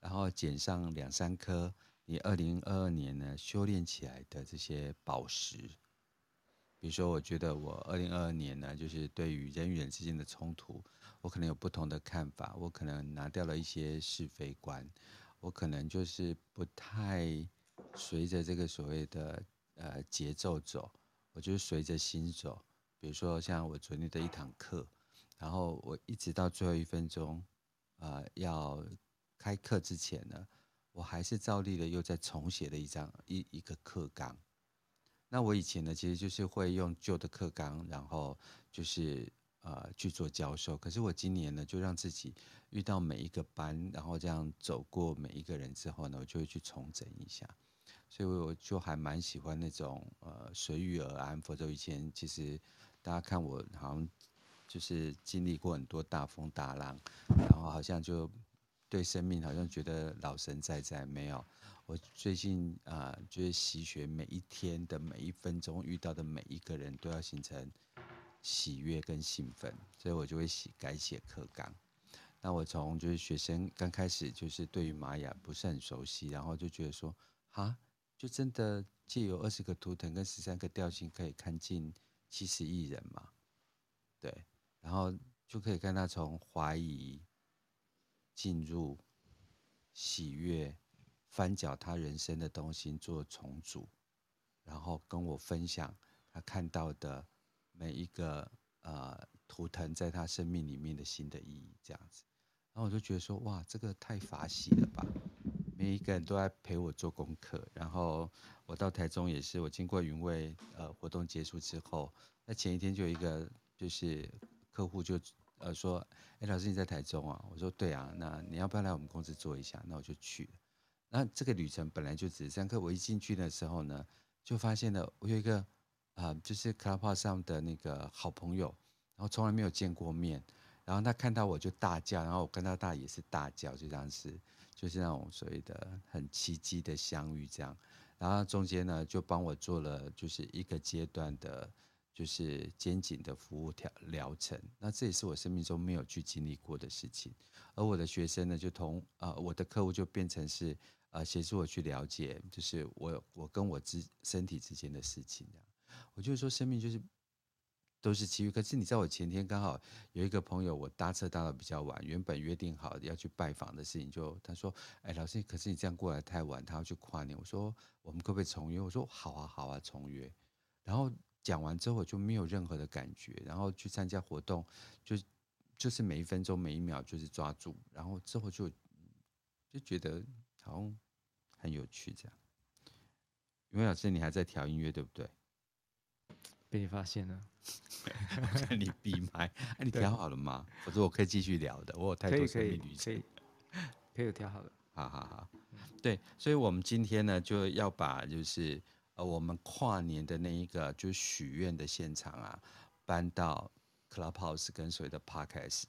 然后捡上两三颗你二零二二年呢修炼起来的这些宝石。比如说，我觉得我二零二二年呢，就是对于人与人之间的冲突，我可能有不同的看法，我可能拿掉了一些是非观，我可能就是不太。随着这个所谓的呃节奏走，我就随着心走。比如说像我昨天的一堂课，然后我一直到最后一分钟，呃，要开课之前呢，我还是照例的又再重写了一张一一个课纲。那我以前呢，其实就是会用旧的课纲，然后就是呃去做教授。可是我今年呢，就让自己遇到每一个班，然后这样走过每一个人之后呢，我就会去重整一下。所以我就还蛮喜欢那种呃随遇而安。否则以前其实大家看我好像就是经历过很多大风大浪，然后好像就对生命好像觉得老神在在。没有，我最近啊、就是习学每一天的每一分钟遇到的每一个人都要形成喜悦跟兴奋，所以我就会写改写课纲。那我从就是学生刚开始就是对于玛雅不是很熟悉，然后就觉得说啊。就真的借由二十个图腾跟十三个调性，可以看尽七十亿人嘛？对，然后就可以看他从怀疑、进入、喜悦、翻搅他人生的东西做重组，然后跟我分享他看到的每一个呃图腾在他生命里面的新的意义，这样子，然后我就觉得说，哇，这个太法喜了吧！每一个人都在陪我做功课，然后我到台中也是，我经过云位呃活动结束之后，那前一天就有一个就是客户就呃说，哎，老师你在台中啊？我说对啊，那你要不要来我们公司做一下？那我就去了。那这个旅程本来就只是这样，可我一进去的时候呢，就发现了我有一个啊、就是 Clubhouse 上的那个好朋友，然后从来没有见过面，然后他看到我就大叫，然后我跟他大也是大叫，就这样子。就是那种所谓的很奇迹的相遇，这样，然后中间呢就帮我做了就是一个阶段的，就是肩颈的服务调疗程。那这也是我生命中没有去经历过的事情。而我的学生呢，就同呃我的客户就变成是呃协助我去了解，就是我我跟我之身体之间的事情。我就是说生命就是。都是机遇，可是你知道我前天刚好有一个朋友，我搭车搭的比较晚，原本约定好要去拜访的事情就，就他说，哎，老师，可是你这样过来太晚，他要去跨年。我说，我们可不可以重约？我说，好啊，好啊，重约。然后讲完之后，我就没有任何的感觉，然后去参加活动，就就是每一分钟每一秒就是抓住，然后之后就就觉得好像很有趣这样。因为老师，你还在调音乐，对不对？被你发现了，看 你闭麦，哎，你调好了吗？我说我可以继续聊的，我有太多生命旅程，可以，可以有 调好了，好好好，对，所以我们今天呢就要把就是呃我们跨年的那一个就是许愿的现场啊搬到 Clubhouse 跟所谓的 Podcast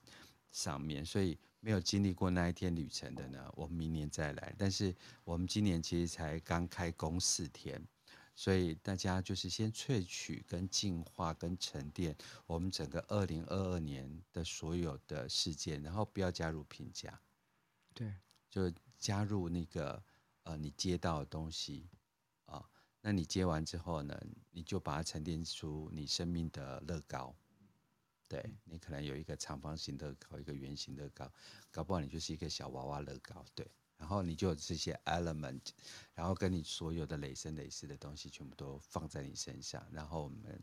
上面，所以没有经历过那一天旅程的呢，我们明年再来。但是我们今年其实才刚开工四天。所以大家就是先萃取、跟净化、跟沉淀我们整个二零二二年的所有的事件，然后不要加入评价，对，就加入那个呃你接到的东西啊、哦，那你接完之后呢，你就把它沉淀出你生命的乐高，对，你可能有一个长方形乐高，一个圆形乐高，搞不好你就是一个小娃娃乐高，对。然后你就有这些 element，然后跟你所有的累生累世的东西全部都放在你身上，然后我们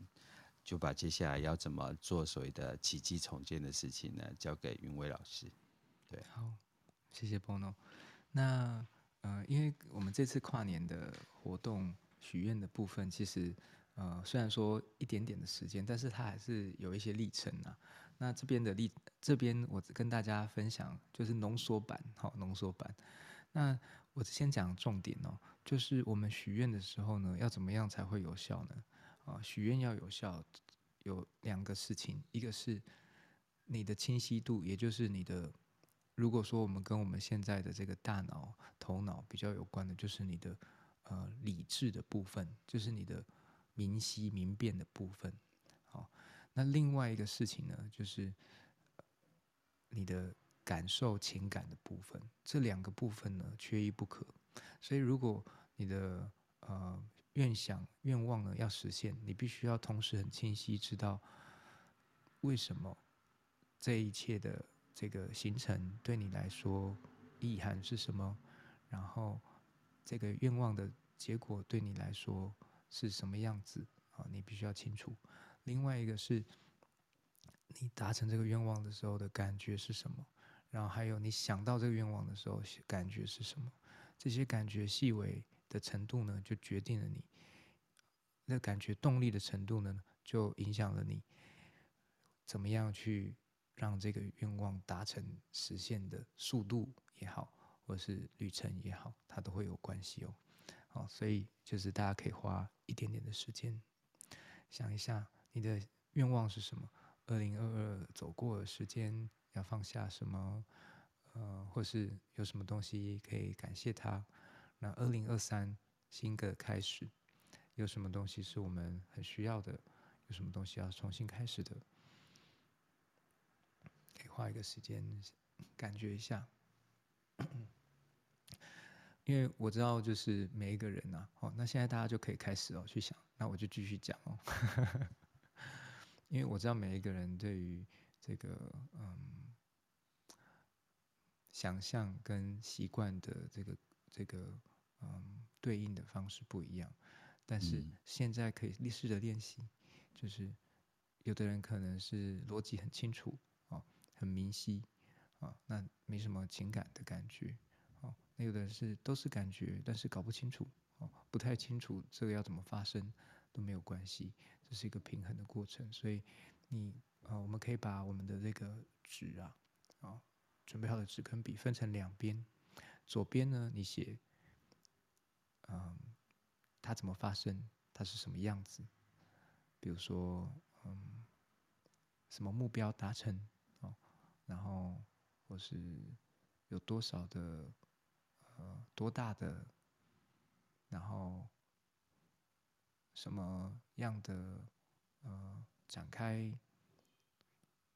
就把接下来要怎么做所谓的奇迹重建的事情呢，交给云伟老师。对，好，谢谢 Bono。那呃，因为我们这次跨年的活动许愿的部分，其实呃虽然说一点点的时间，但是它还是有一些历程啊。那这边的历，这边我跟大家分享就是浓缩版，好，浓缩版。那我先讲重点哦，就是我们许愿的时候呢，要怎么样才会有效呢？啊，许愿要有效，有两个事情，一个是你的清晰度，也就是你的，如果说我们跟我们现在的这个大脑、头脑比较有关的，就是你的呃理智的部分，就是你的明晰明辨的部分。好，那另外一个事情呢，就是你的。感受情感的部分，这两个部分呢，缺一不可。所以，如果你的呃愿想愿望呢要实现，你必须要同时很清晰知道为什么这一切的这个行程对你来说意涵是什么，然后这个愿望的结果对你来说是什么样子啊？你必须要清楚。另外一个是你达成这个愿望的时候的感觉是什么？然后还有，你想到这个愿望的时候，感觉是什么？这些感觉细微的程度呢，就决定了你那感觉动力的程度呢，就影响了你怎么样去让这个愿望达成实现的速度也好，或是旅程也好，它都会有关系哦。好，所以就是大家可以花一点点的时间想一下，你的愿望是什么？二零二二走过的时间要放下什么？呃，或是有什么东西可以感谢他？那二零二三新的开始，有什么东西是我们很需要的？有什么东西要重新开始的？可以花一个时间感觉一下，因为我知道就是每一个人呐、啊，哦，那现在大家就可以开始哦去想，那我就继续讲哦，因为我知道每一个人对于这个嗯想象跟习惯的这个这个。嗯，对应的方式不一样，但是现在可以试着练习，就是有的人可能是逻辑很清楚哦，很明晰啊，那没什么情感的感觉哦，那有的人是都是感觉，但是搞不清楚哦，不太清楚这个要怎么发生都没有关系，这是一个平衡的过程，所以你啊，我们可以把我们的这个纸啊，啊，准备好的纸跟笔分成两边，左边呢你写。嗯，它怎么发生？它是什么样子？比如说，嗯，什么目标达成？哦，然后或是有多少的，呃，多大的？然后什么样的？呃，展开？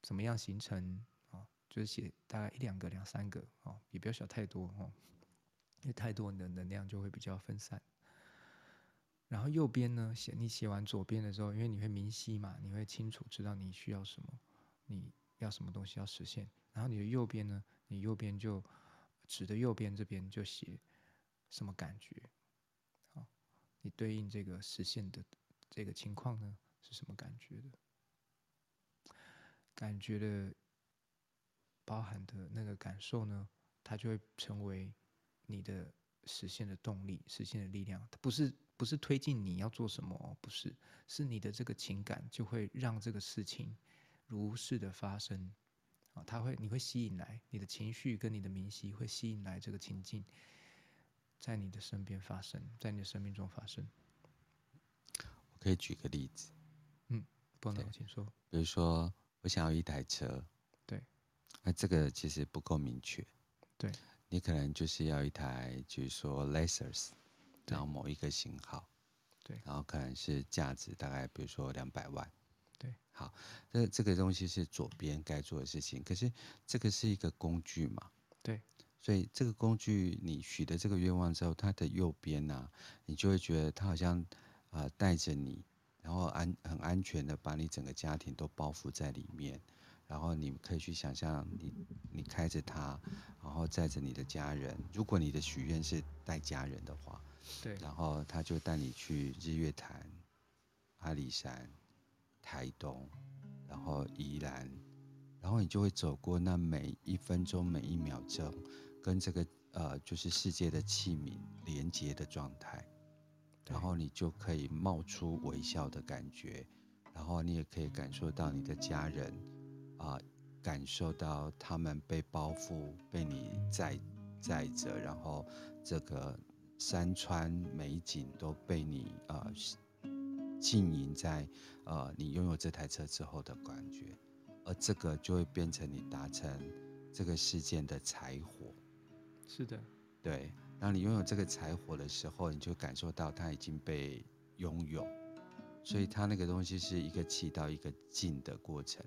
怎么样形成？哦，就是写大概一两个、两三个，哦，也不要想太多，哦。因为太多你的能量就会比较分散。然后右边呢，写你写完左边的时候，因为你会明晰嘛，你会清楚知道你需要什么，你要什么东西要实现。然后你的右边呢，你右边就纸的右边这边就写什么感觉，好，你对应这个实现的这个情况呢是什么感觉的？感觉的包含的那个感受呢，它就会成为。你的实现的动力，实现的力量，它不是不是推进你要做什么，不是，是你的这个情感就会让这个事情如是的发生，啊，它会你会吸引来你的情绪跟你的明晰会吸引来这个情境，在你的身边发生，在你的生命中发生。我可以举个例子，嗯，不能，请说。比如说，我想要一台车，对，那这个其实不够明确，对。你可能就是要一台，就是说 Lexus，然后某一个型号，对，然后可能是价值大概比如说两百万，对，好，这这个东西是左边该做的事情，可是这个是一个工具嘛，对，所以这个工具你许的这个愿望之后，它的右边呢、啊，你就会觉得它好像啊带着你，然后安很安全的把你整个家庭都包覆在里面。然后你可以去想象你，你你开着它，然后载着你的家人。如果你的许愿是带家人的话，对，然后他就带你去日月潭、阿里山、台东，然后宜兰，然后你就会走过那每一分钟、每一秒钟，跟这个呃就是世界的器皿连接的状态，然后你就可以冒出微笑的感觉，然后你也可以感受到你的家人。啊、呃，感受到他们被包覆，被你载载着，然后这个山川美景都被你啊浸淫在呃你拥有这台车之后的感觉，而这个就会变成你达成这个事件的柴火。是的，对。当你拥有这个柴火的时候，你就感受到它已经被拥有，所以它那个东西是一个起到一个静的过程。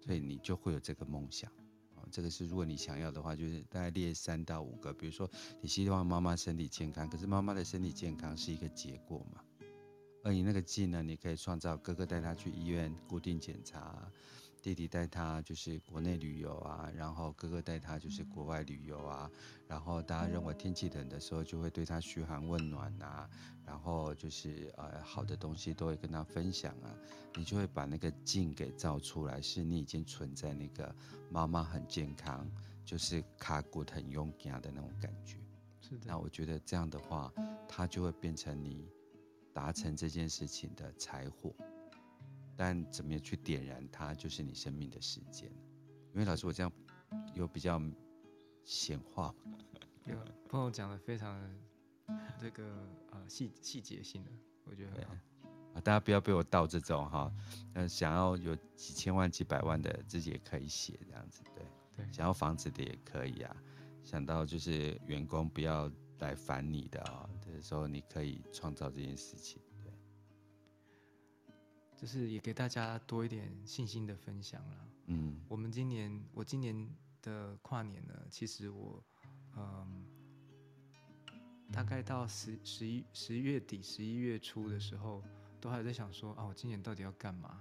所以你就会有这个梦想，哦，这个是如果你想要的话，就是大概列三到五个。比如说，你希望妈妈身体健康，可是妈妈的身体健康是一个结果嘛？而你那个技能，你可以创造哥哥带他去医院固定检查。弟弟带他就是国内旅游啊，然后哥哥带他就是国外旅游啊，然后大家认为天气冷的时候就会对他嘘寒问暖啊，然后就是呃好的东西都会跟他分享啊，你就会把那个劲给造出来，是你已经存在那个妈妈很健康，就是卡骨很勇敢的那种感觉。是的。那我觉得这样的话，它就会变成你达成这件事情的柴火，但怎么样去点燃它，就是你生命的时间。因为老师，我这样有比较显化吗？有朋友讲的非常这个呃细细节性的，我觉得很好。啊，大家不要被我盗这种哈，呃，想要有几千万、几百万的自己也可以写这样子，对，对，想要房子的也可以啊，想到就是员工不要来烦你的啊，这时候你可以创造这件事情，对，就是也给大家多一点信心的分享了。嗯，我们今年，我今年的跨年呢，其实我，嗯，大概到十十一十一月底、十一月初的时候。都还在想说啊，我今年到底要干嘛？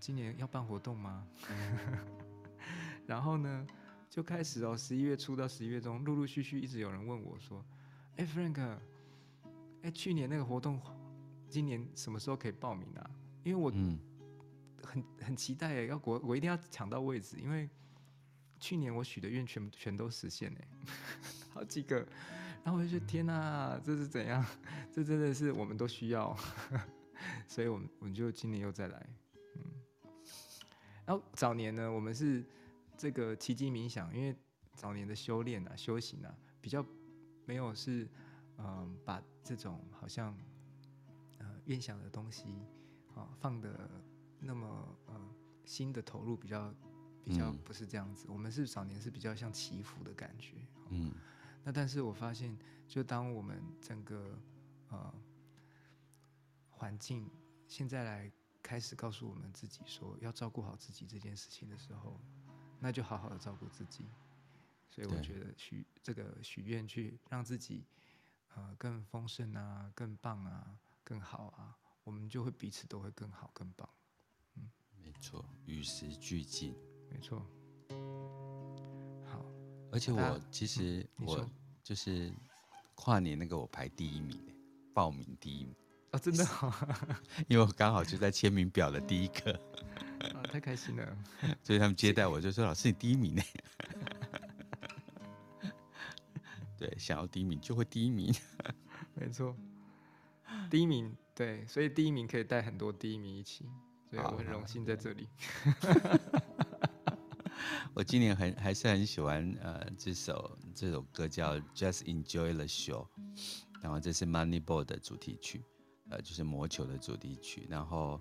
今年要办活动吗？然后呢，就开始哦，十一月初到十一月中，陆陆续续一直有人问我说：“哎，Frank，哎，去年那个活动，今年什么时候可以报名啊？”因为我很很期待哎，要我我一定要抢到位置，因为去年我许的愿全全都实现哎，好几个。然后我就觉得天哪，这是怎样？这真的是我们都需要，所以我们我们就今年又再来。嗯，然后早年呢，我们是这个奇迹冥想，因为早年的修炼啊、修行啊，比较没有是嗯、呃，把这种好像呃愿想的东西啊、呃、放的那么呃新的投入比较比较不是这样子。嗯、我们是早年是比较像祈福的感觉。嗯。那但是我发现，就当我们整个呃环境现在来开始告诉我们自己说要照顾好自己这件事情的时候，那就好好的照顾自己。所以我觉得许这个许愿去让自己呃更丰盛啊、更棒啊、更好啊，我们就会彼此都会更好、更棒。嗯，没错，与时俱进。没错。好而且我其实我就是跨年那个我排第一名，报名第一名哦，真的，因为我刚好就在签名表的第一个，啊，太开心了，所以他们接待我就说：“老师，你第一名呢？” 对，想要第一名就会第一名，没错，第一名对，所以第一名可以带很多第一名一起，所以我很荣幸在这里。我今年很还是很喜欢呃这首这首歌叫 Just Enjoy the Show，然后这是 Moneyball 的主题曲，呃就是魔球的主题曲，然后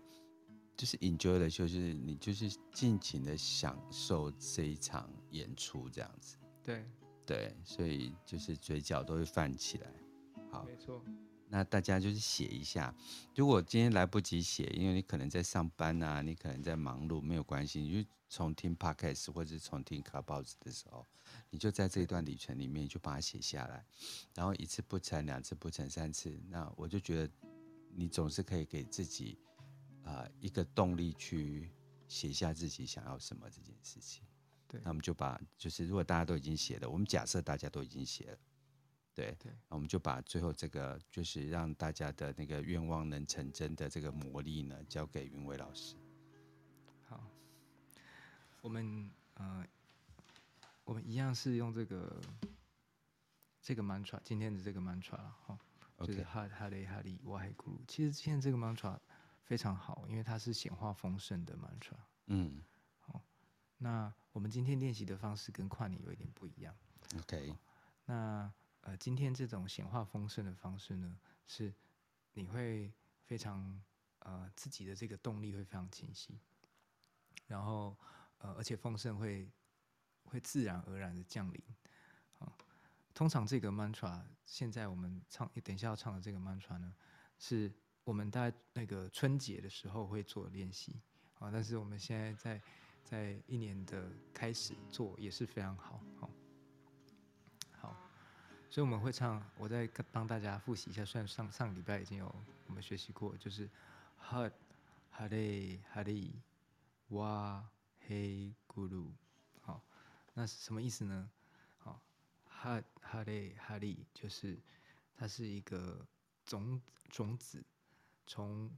就是 Enjoy the Show，就是你就是尽情的享受这一场演出这样子。对对，所以就是嘴角都会泛起来。好，没错。那大家就是写一下，如果今天来不及写，因为你可能在上班啊，你可能在忙碌，没有关系，你就从听 Podcast 或者从听 Clubhouse 的时候，你就在这一段旅程里面，你就把它写下来，然后一次不成，两次不成，三次，那我就觉得你总是可以给自己啊、呃、一个动力去写下自己想要什么这件事情。对，那我们就把就是如果大家都已经写了，我们假设大家都已经写了。对，对，那我们就把最后这个，就是让大家的那个愿望能成真的这个魔力呢，交给云伟老师。好，我们呃，我们一样是用这个这个 mantra，今天的这个 mantra 哈，就是哈哈雷哈利瓦海咕噜。其实今天这个 mantra 非常好，因为它是显化丰盛的 mantra。嗯，好，那我们今天练习的方式跟跨年有一点不一样。OK，那。呃，今天这种显化丰盛的方式呢，是你会非常呃自己的这个动力会非常清晰，然后呃而且丰盛会会自然而然的降临啊。通常这个 mantra 现在我们唱，等一下要唱的这个 mantra 呢，是我们在那个春节的时候会做练习啊，但是我们现在在在一年的开始做也是非常好，好。所以我们会唱，我再帮大家复习一下。虽然上上礼拜已经有我们学习过，就是哈哈雷哈利哇嘿咕噜，好，那是什么意思呢？好，哈哈雷哈利就是它是一个种种子，从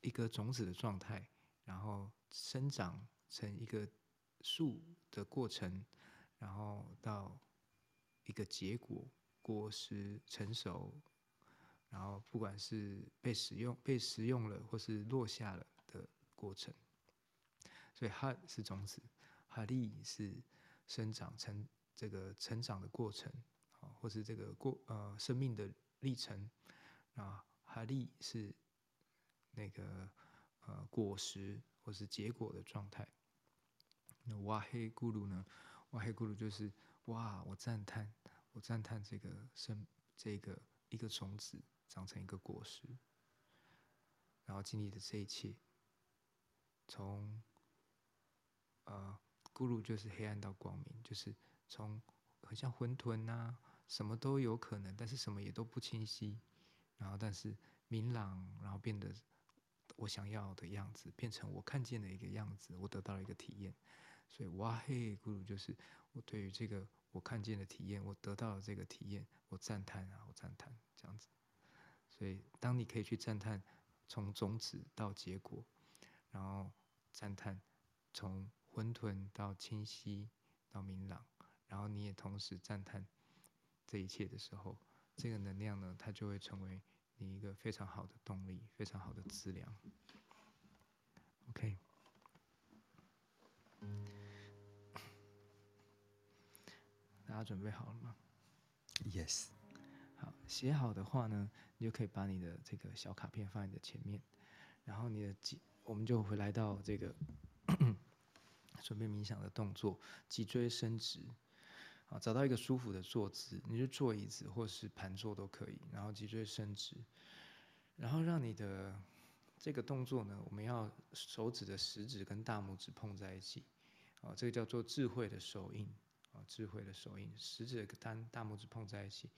一个种子的状态，然后生长成一个树的过程，然后到。一个结果，果实成熟，然后不管是被使用、被食用了，或是落下了的过程。所以哈是种子，哈利是生长成这个成长的过程，啊，或是这个过呃生命的历程。啊，哈利是那个呃果实或是结果的状态。那哇黑咕噜呢？哇黑咕噜就是哇，我赞叹，我赞叹这个生这个一个种子长成一个果实，然后经历的这一切，从呃咕噜就是黑暗到光明，就是从很像混沌呐、啊，什么都有可能，但是什么也都不清晰，然后但是明朗，然后变得我想要的样子，变成我看见的一个样子，我得到了一个体验。所以哇嘿咕噜就是我对于这个我看见的体验，我得到了这个体验，我赞叹啊，我赞叹这样子。所以当你可以去赞叹从种子到结果，然后赞叹从混沌到清晰到明朗，然后你也同时赞叹这一切的时候，这个能量呢，它就会成为你一个非常好的动力，非常好的资粮。OK。大家准备好了吗？Yes。好，写好的话呢，你就可以把你的这个小卡片放在你的前面，然后你的脊，我们就会来到这个 准备冥想的动作，脊椎伸直，啊，找到一个舒服的坐姿，你就坐椅子或是盘坐都可以，然后脊椎伸直，然后让你的这个动作呢，我们要手指的食指跟大拇指碰在一起，啊，这个叫做智慧的手印。啊，智慧的手印，食指跟大大拇指碰在一起，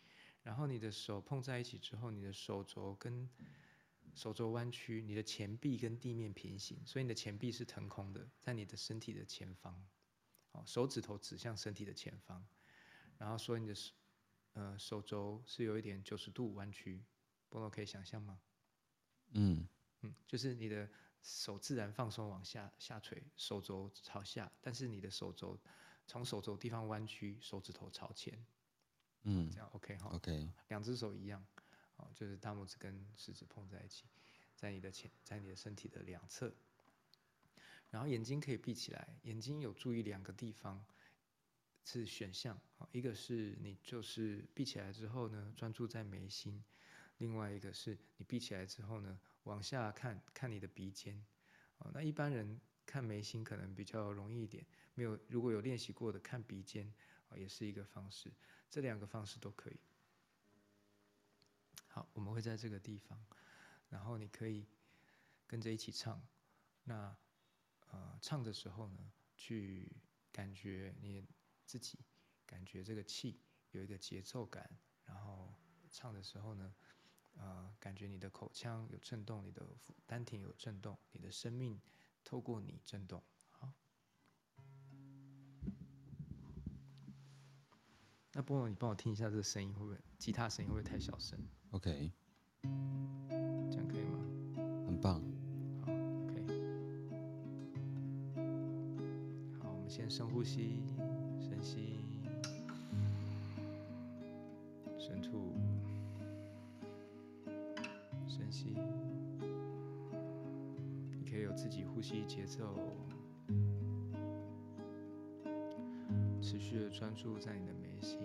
然后你的手碰在一起之后，你的手肘跟手肘弯曲，你的前臂跟地面平行，所以你的前臂是腾空的，在你的身体的前方。哦，手指头指向身体的前方，然后说你的手呃手肘是有一点九十度弯曲，波罗可以想象吗？嗯。嗯，就是你的手自然放松往下下垂，手肘朝下，但是你的手肘。从手肘地方弯曲，手指头朝前，嗯，这样 OK 哈，OK，两只手一样，哦，就是大拇指跟食指碰在一起，在你的前，在你的身体的两侧，然后眼睛可以闭起来，眼睛有注意两个地方是选项，一个是你就是闭起来之后呢，专注在眉心，另外一个是你闭起来之后呢，往下看看你的鼻尖，哦，那一般人看眉心可能比较容易一点。没有，如果有练习过的，看鼻尖啊，也是一个方式。这两个方式都可以。好，我们会在这个地方，然后你可以跟着一起唱。那呃，唱的时候呢，去感觉你自己，感觉这个气有一个节奏感。然后唱的时候呢，呃，感觉你的口腔有震动，你的丹田有震动，你的生命透过你震动。那波罗，你帮我听一下这个声音会不会？吉他声音会不会太小声？OK，这样可以吗？很棒。好，OK。好，我们先深呼吸，深吸，深吐，深吸。你可以有自己呼吸节奏，持续的专注在你的眉心。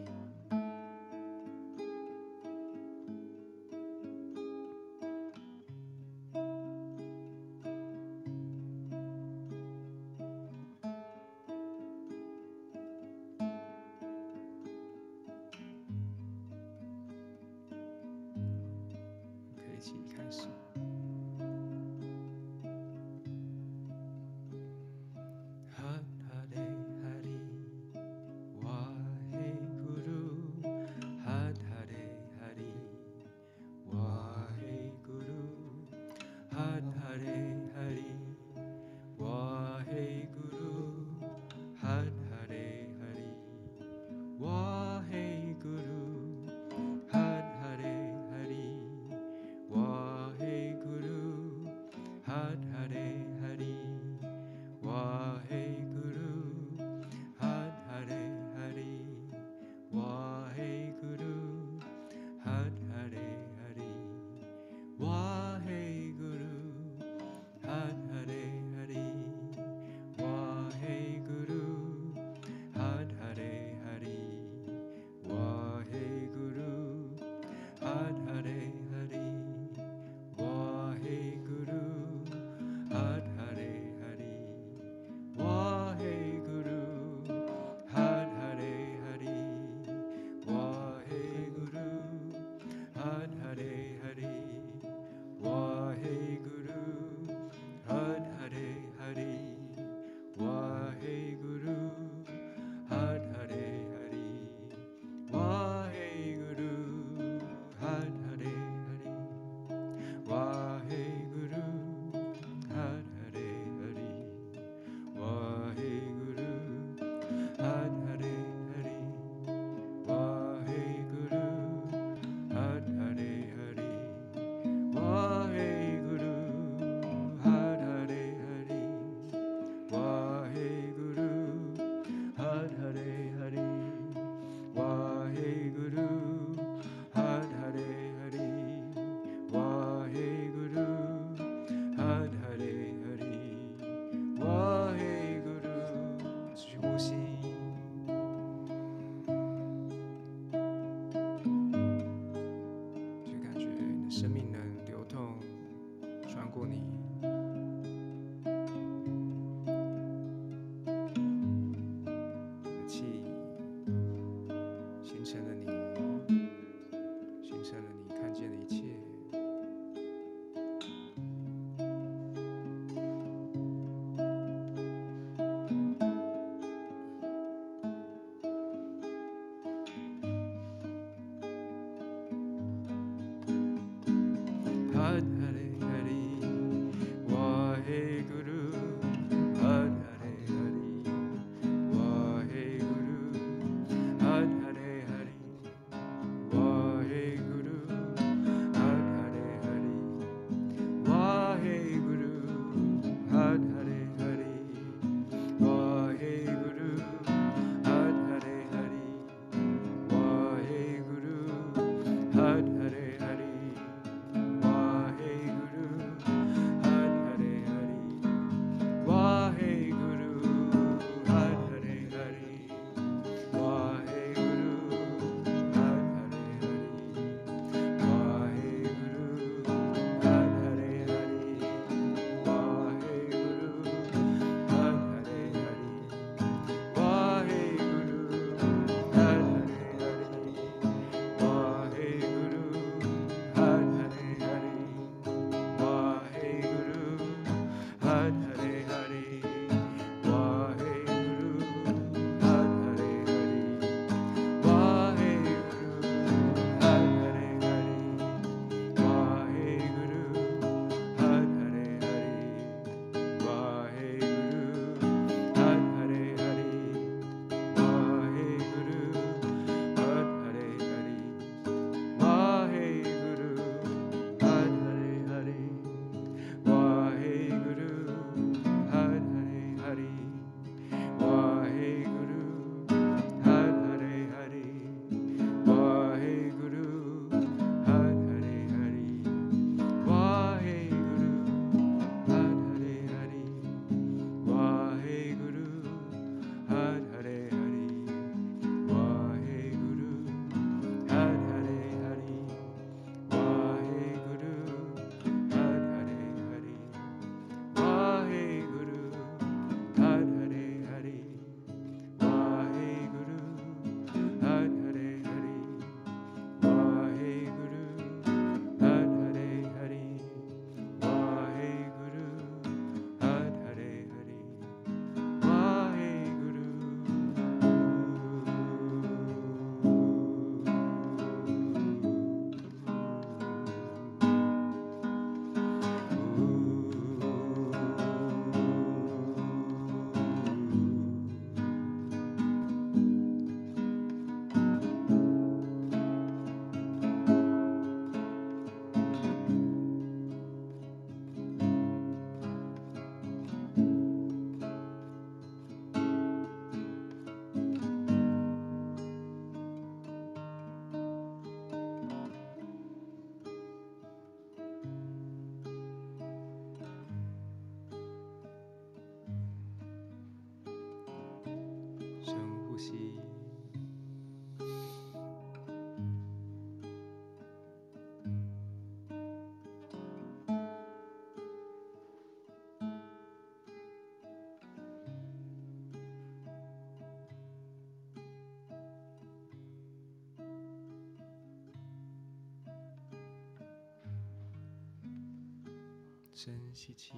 深吸气，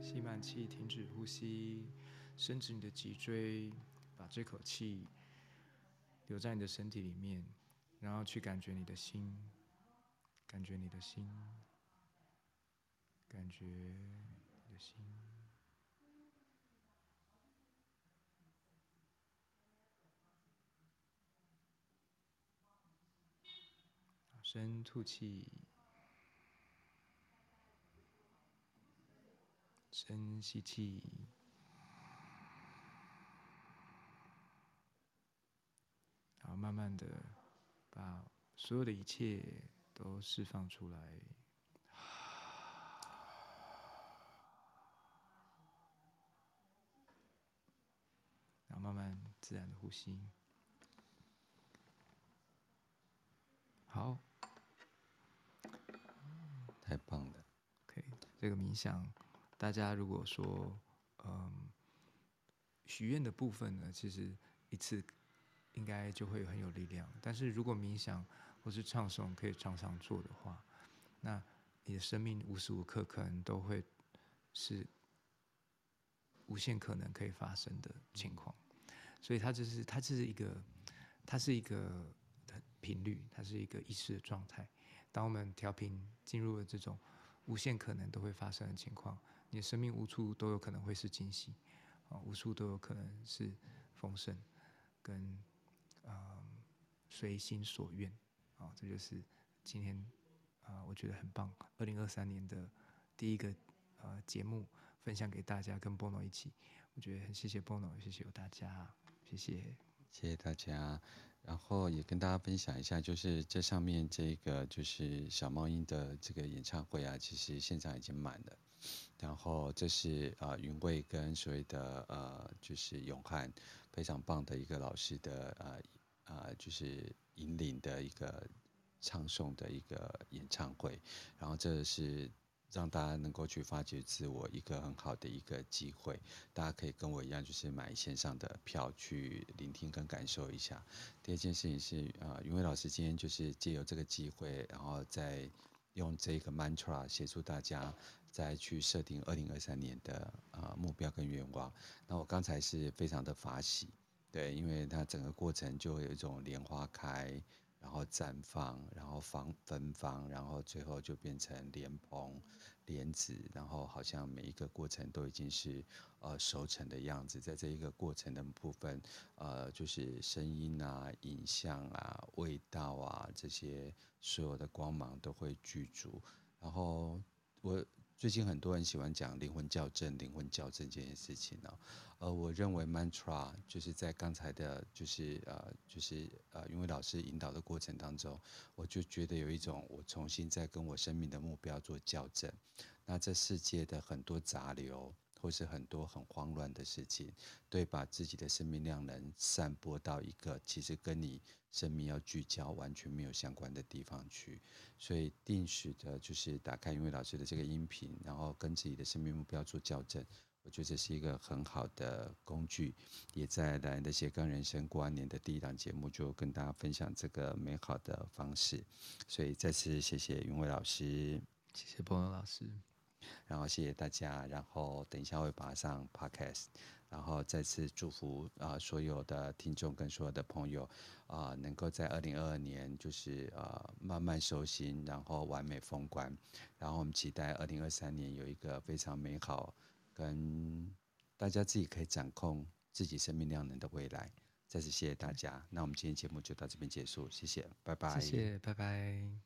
吸满气，停止呼吸，伸直你的脊椎，把这口气留在你的身体里面，然后去感觉你的心，感觉你的心，感觉你的心。深吐气。深吸气，然后慢慢的把所有的一切都释放出来，然后慢慢自然的呼吸。好，太棒了。OK，这个冥想。大家如果说，嗯，许愿的部分呢，其实一次应该就会很有力量。但是如果冥想或是唱诵可以常常做的话，那你的生命无时无刻可能都会是无限可能可以发生的情况。所以它就是它就是一个，它是一个频率，它是一个意识的状态。当我们调频进入了这种无限可能都会发生的情况。你生命无处都有可能会是惊喜，啊，无处都有可能是丰盛，跟嗯随心所愿，啊，这就是今天啊，我觉得很棒。二零二三年的第一个呃节目分享给大家，跟 Bono 一起，我觉得很谢谢 Bono，谢谢大家，谢谢，谢谢大家。然后也跟大家分享一下，就是这上面这个就是小猫音的这个演唱会啊，其实现场已经满了。然后这是呃云卫跟所谓的呃就是永汉非常棒的一个老师的呃呃就是引领的一个唱诵的一个演唱会，然后这是让大家能够去发掘自我一个很好的一个机会，大家可以跟我一样，就是买线上的票去聆听跟感受一下。第二件事情是呃云卫老师今天就是借由这个机会，然后再用这个 mantra 协助大家。再去设定二零二三年的呃目标跟愿望，那我刚才是非常的法喜，对，因为它整个过程就有一种莲花开，然后绽放，然后放芬芳，然后最后就变成莲蓬、莲子，然后好像每一个过程都已经是呃熟成的样子，在这一个过程的部分，呃，就是声音啊、影像啊、味道啊这些所有的光芒都会具足，然后我。最近很多人喜欢讲灵魂校正、灵魂校正这件事情呢、哦，呃，我认为 mantra 就是在刚才的，就是呃，就是呃，因为老师引导的过程当中，我就觉得有一种我重新在跟我生命的目标做校正。那这世界的很多杂流，或是很多很慌乱的事情，对，把自己的生命量能散播到一个其实跟你生命要聚焦完全没有相关的地方去。所以定时的，就是打开云伟老师的这个音频，然后跟自己的生命目标做校正。我觉得这是一个很好的工具，也在来的斜杠人生过完年的第一档节目，就跟大家分享这个美好的方式。所以再次谢谢云伟老师，谢谢 Bono 老师，然后谢谢大家，然后等一下会把上 Podcast。然后再次祝福啊、所有的听众跟所有的朋友啊、能够在二零二二年就是呃慢慢收心，然后完美封关。然后我们期待二零二三年有一个非常美好，跟大家自己可以掌控自己生命量能的未来。再次谢谢大家，那我们今天节目就到这边结束，谢谢，拜拜，谢谢，拜拜。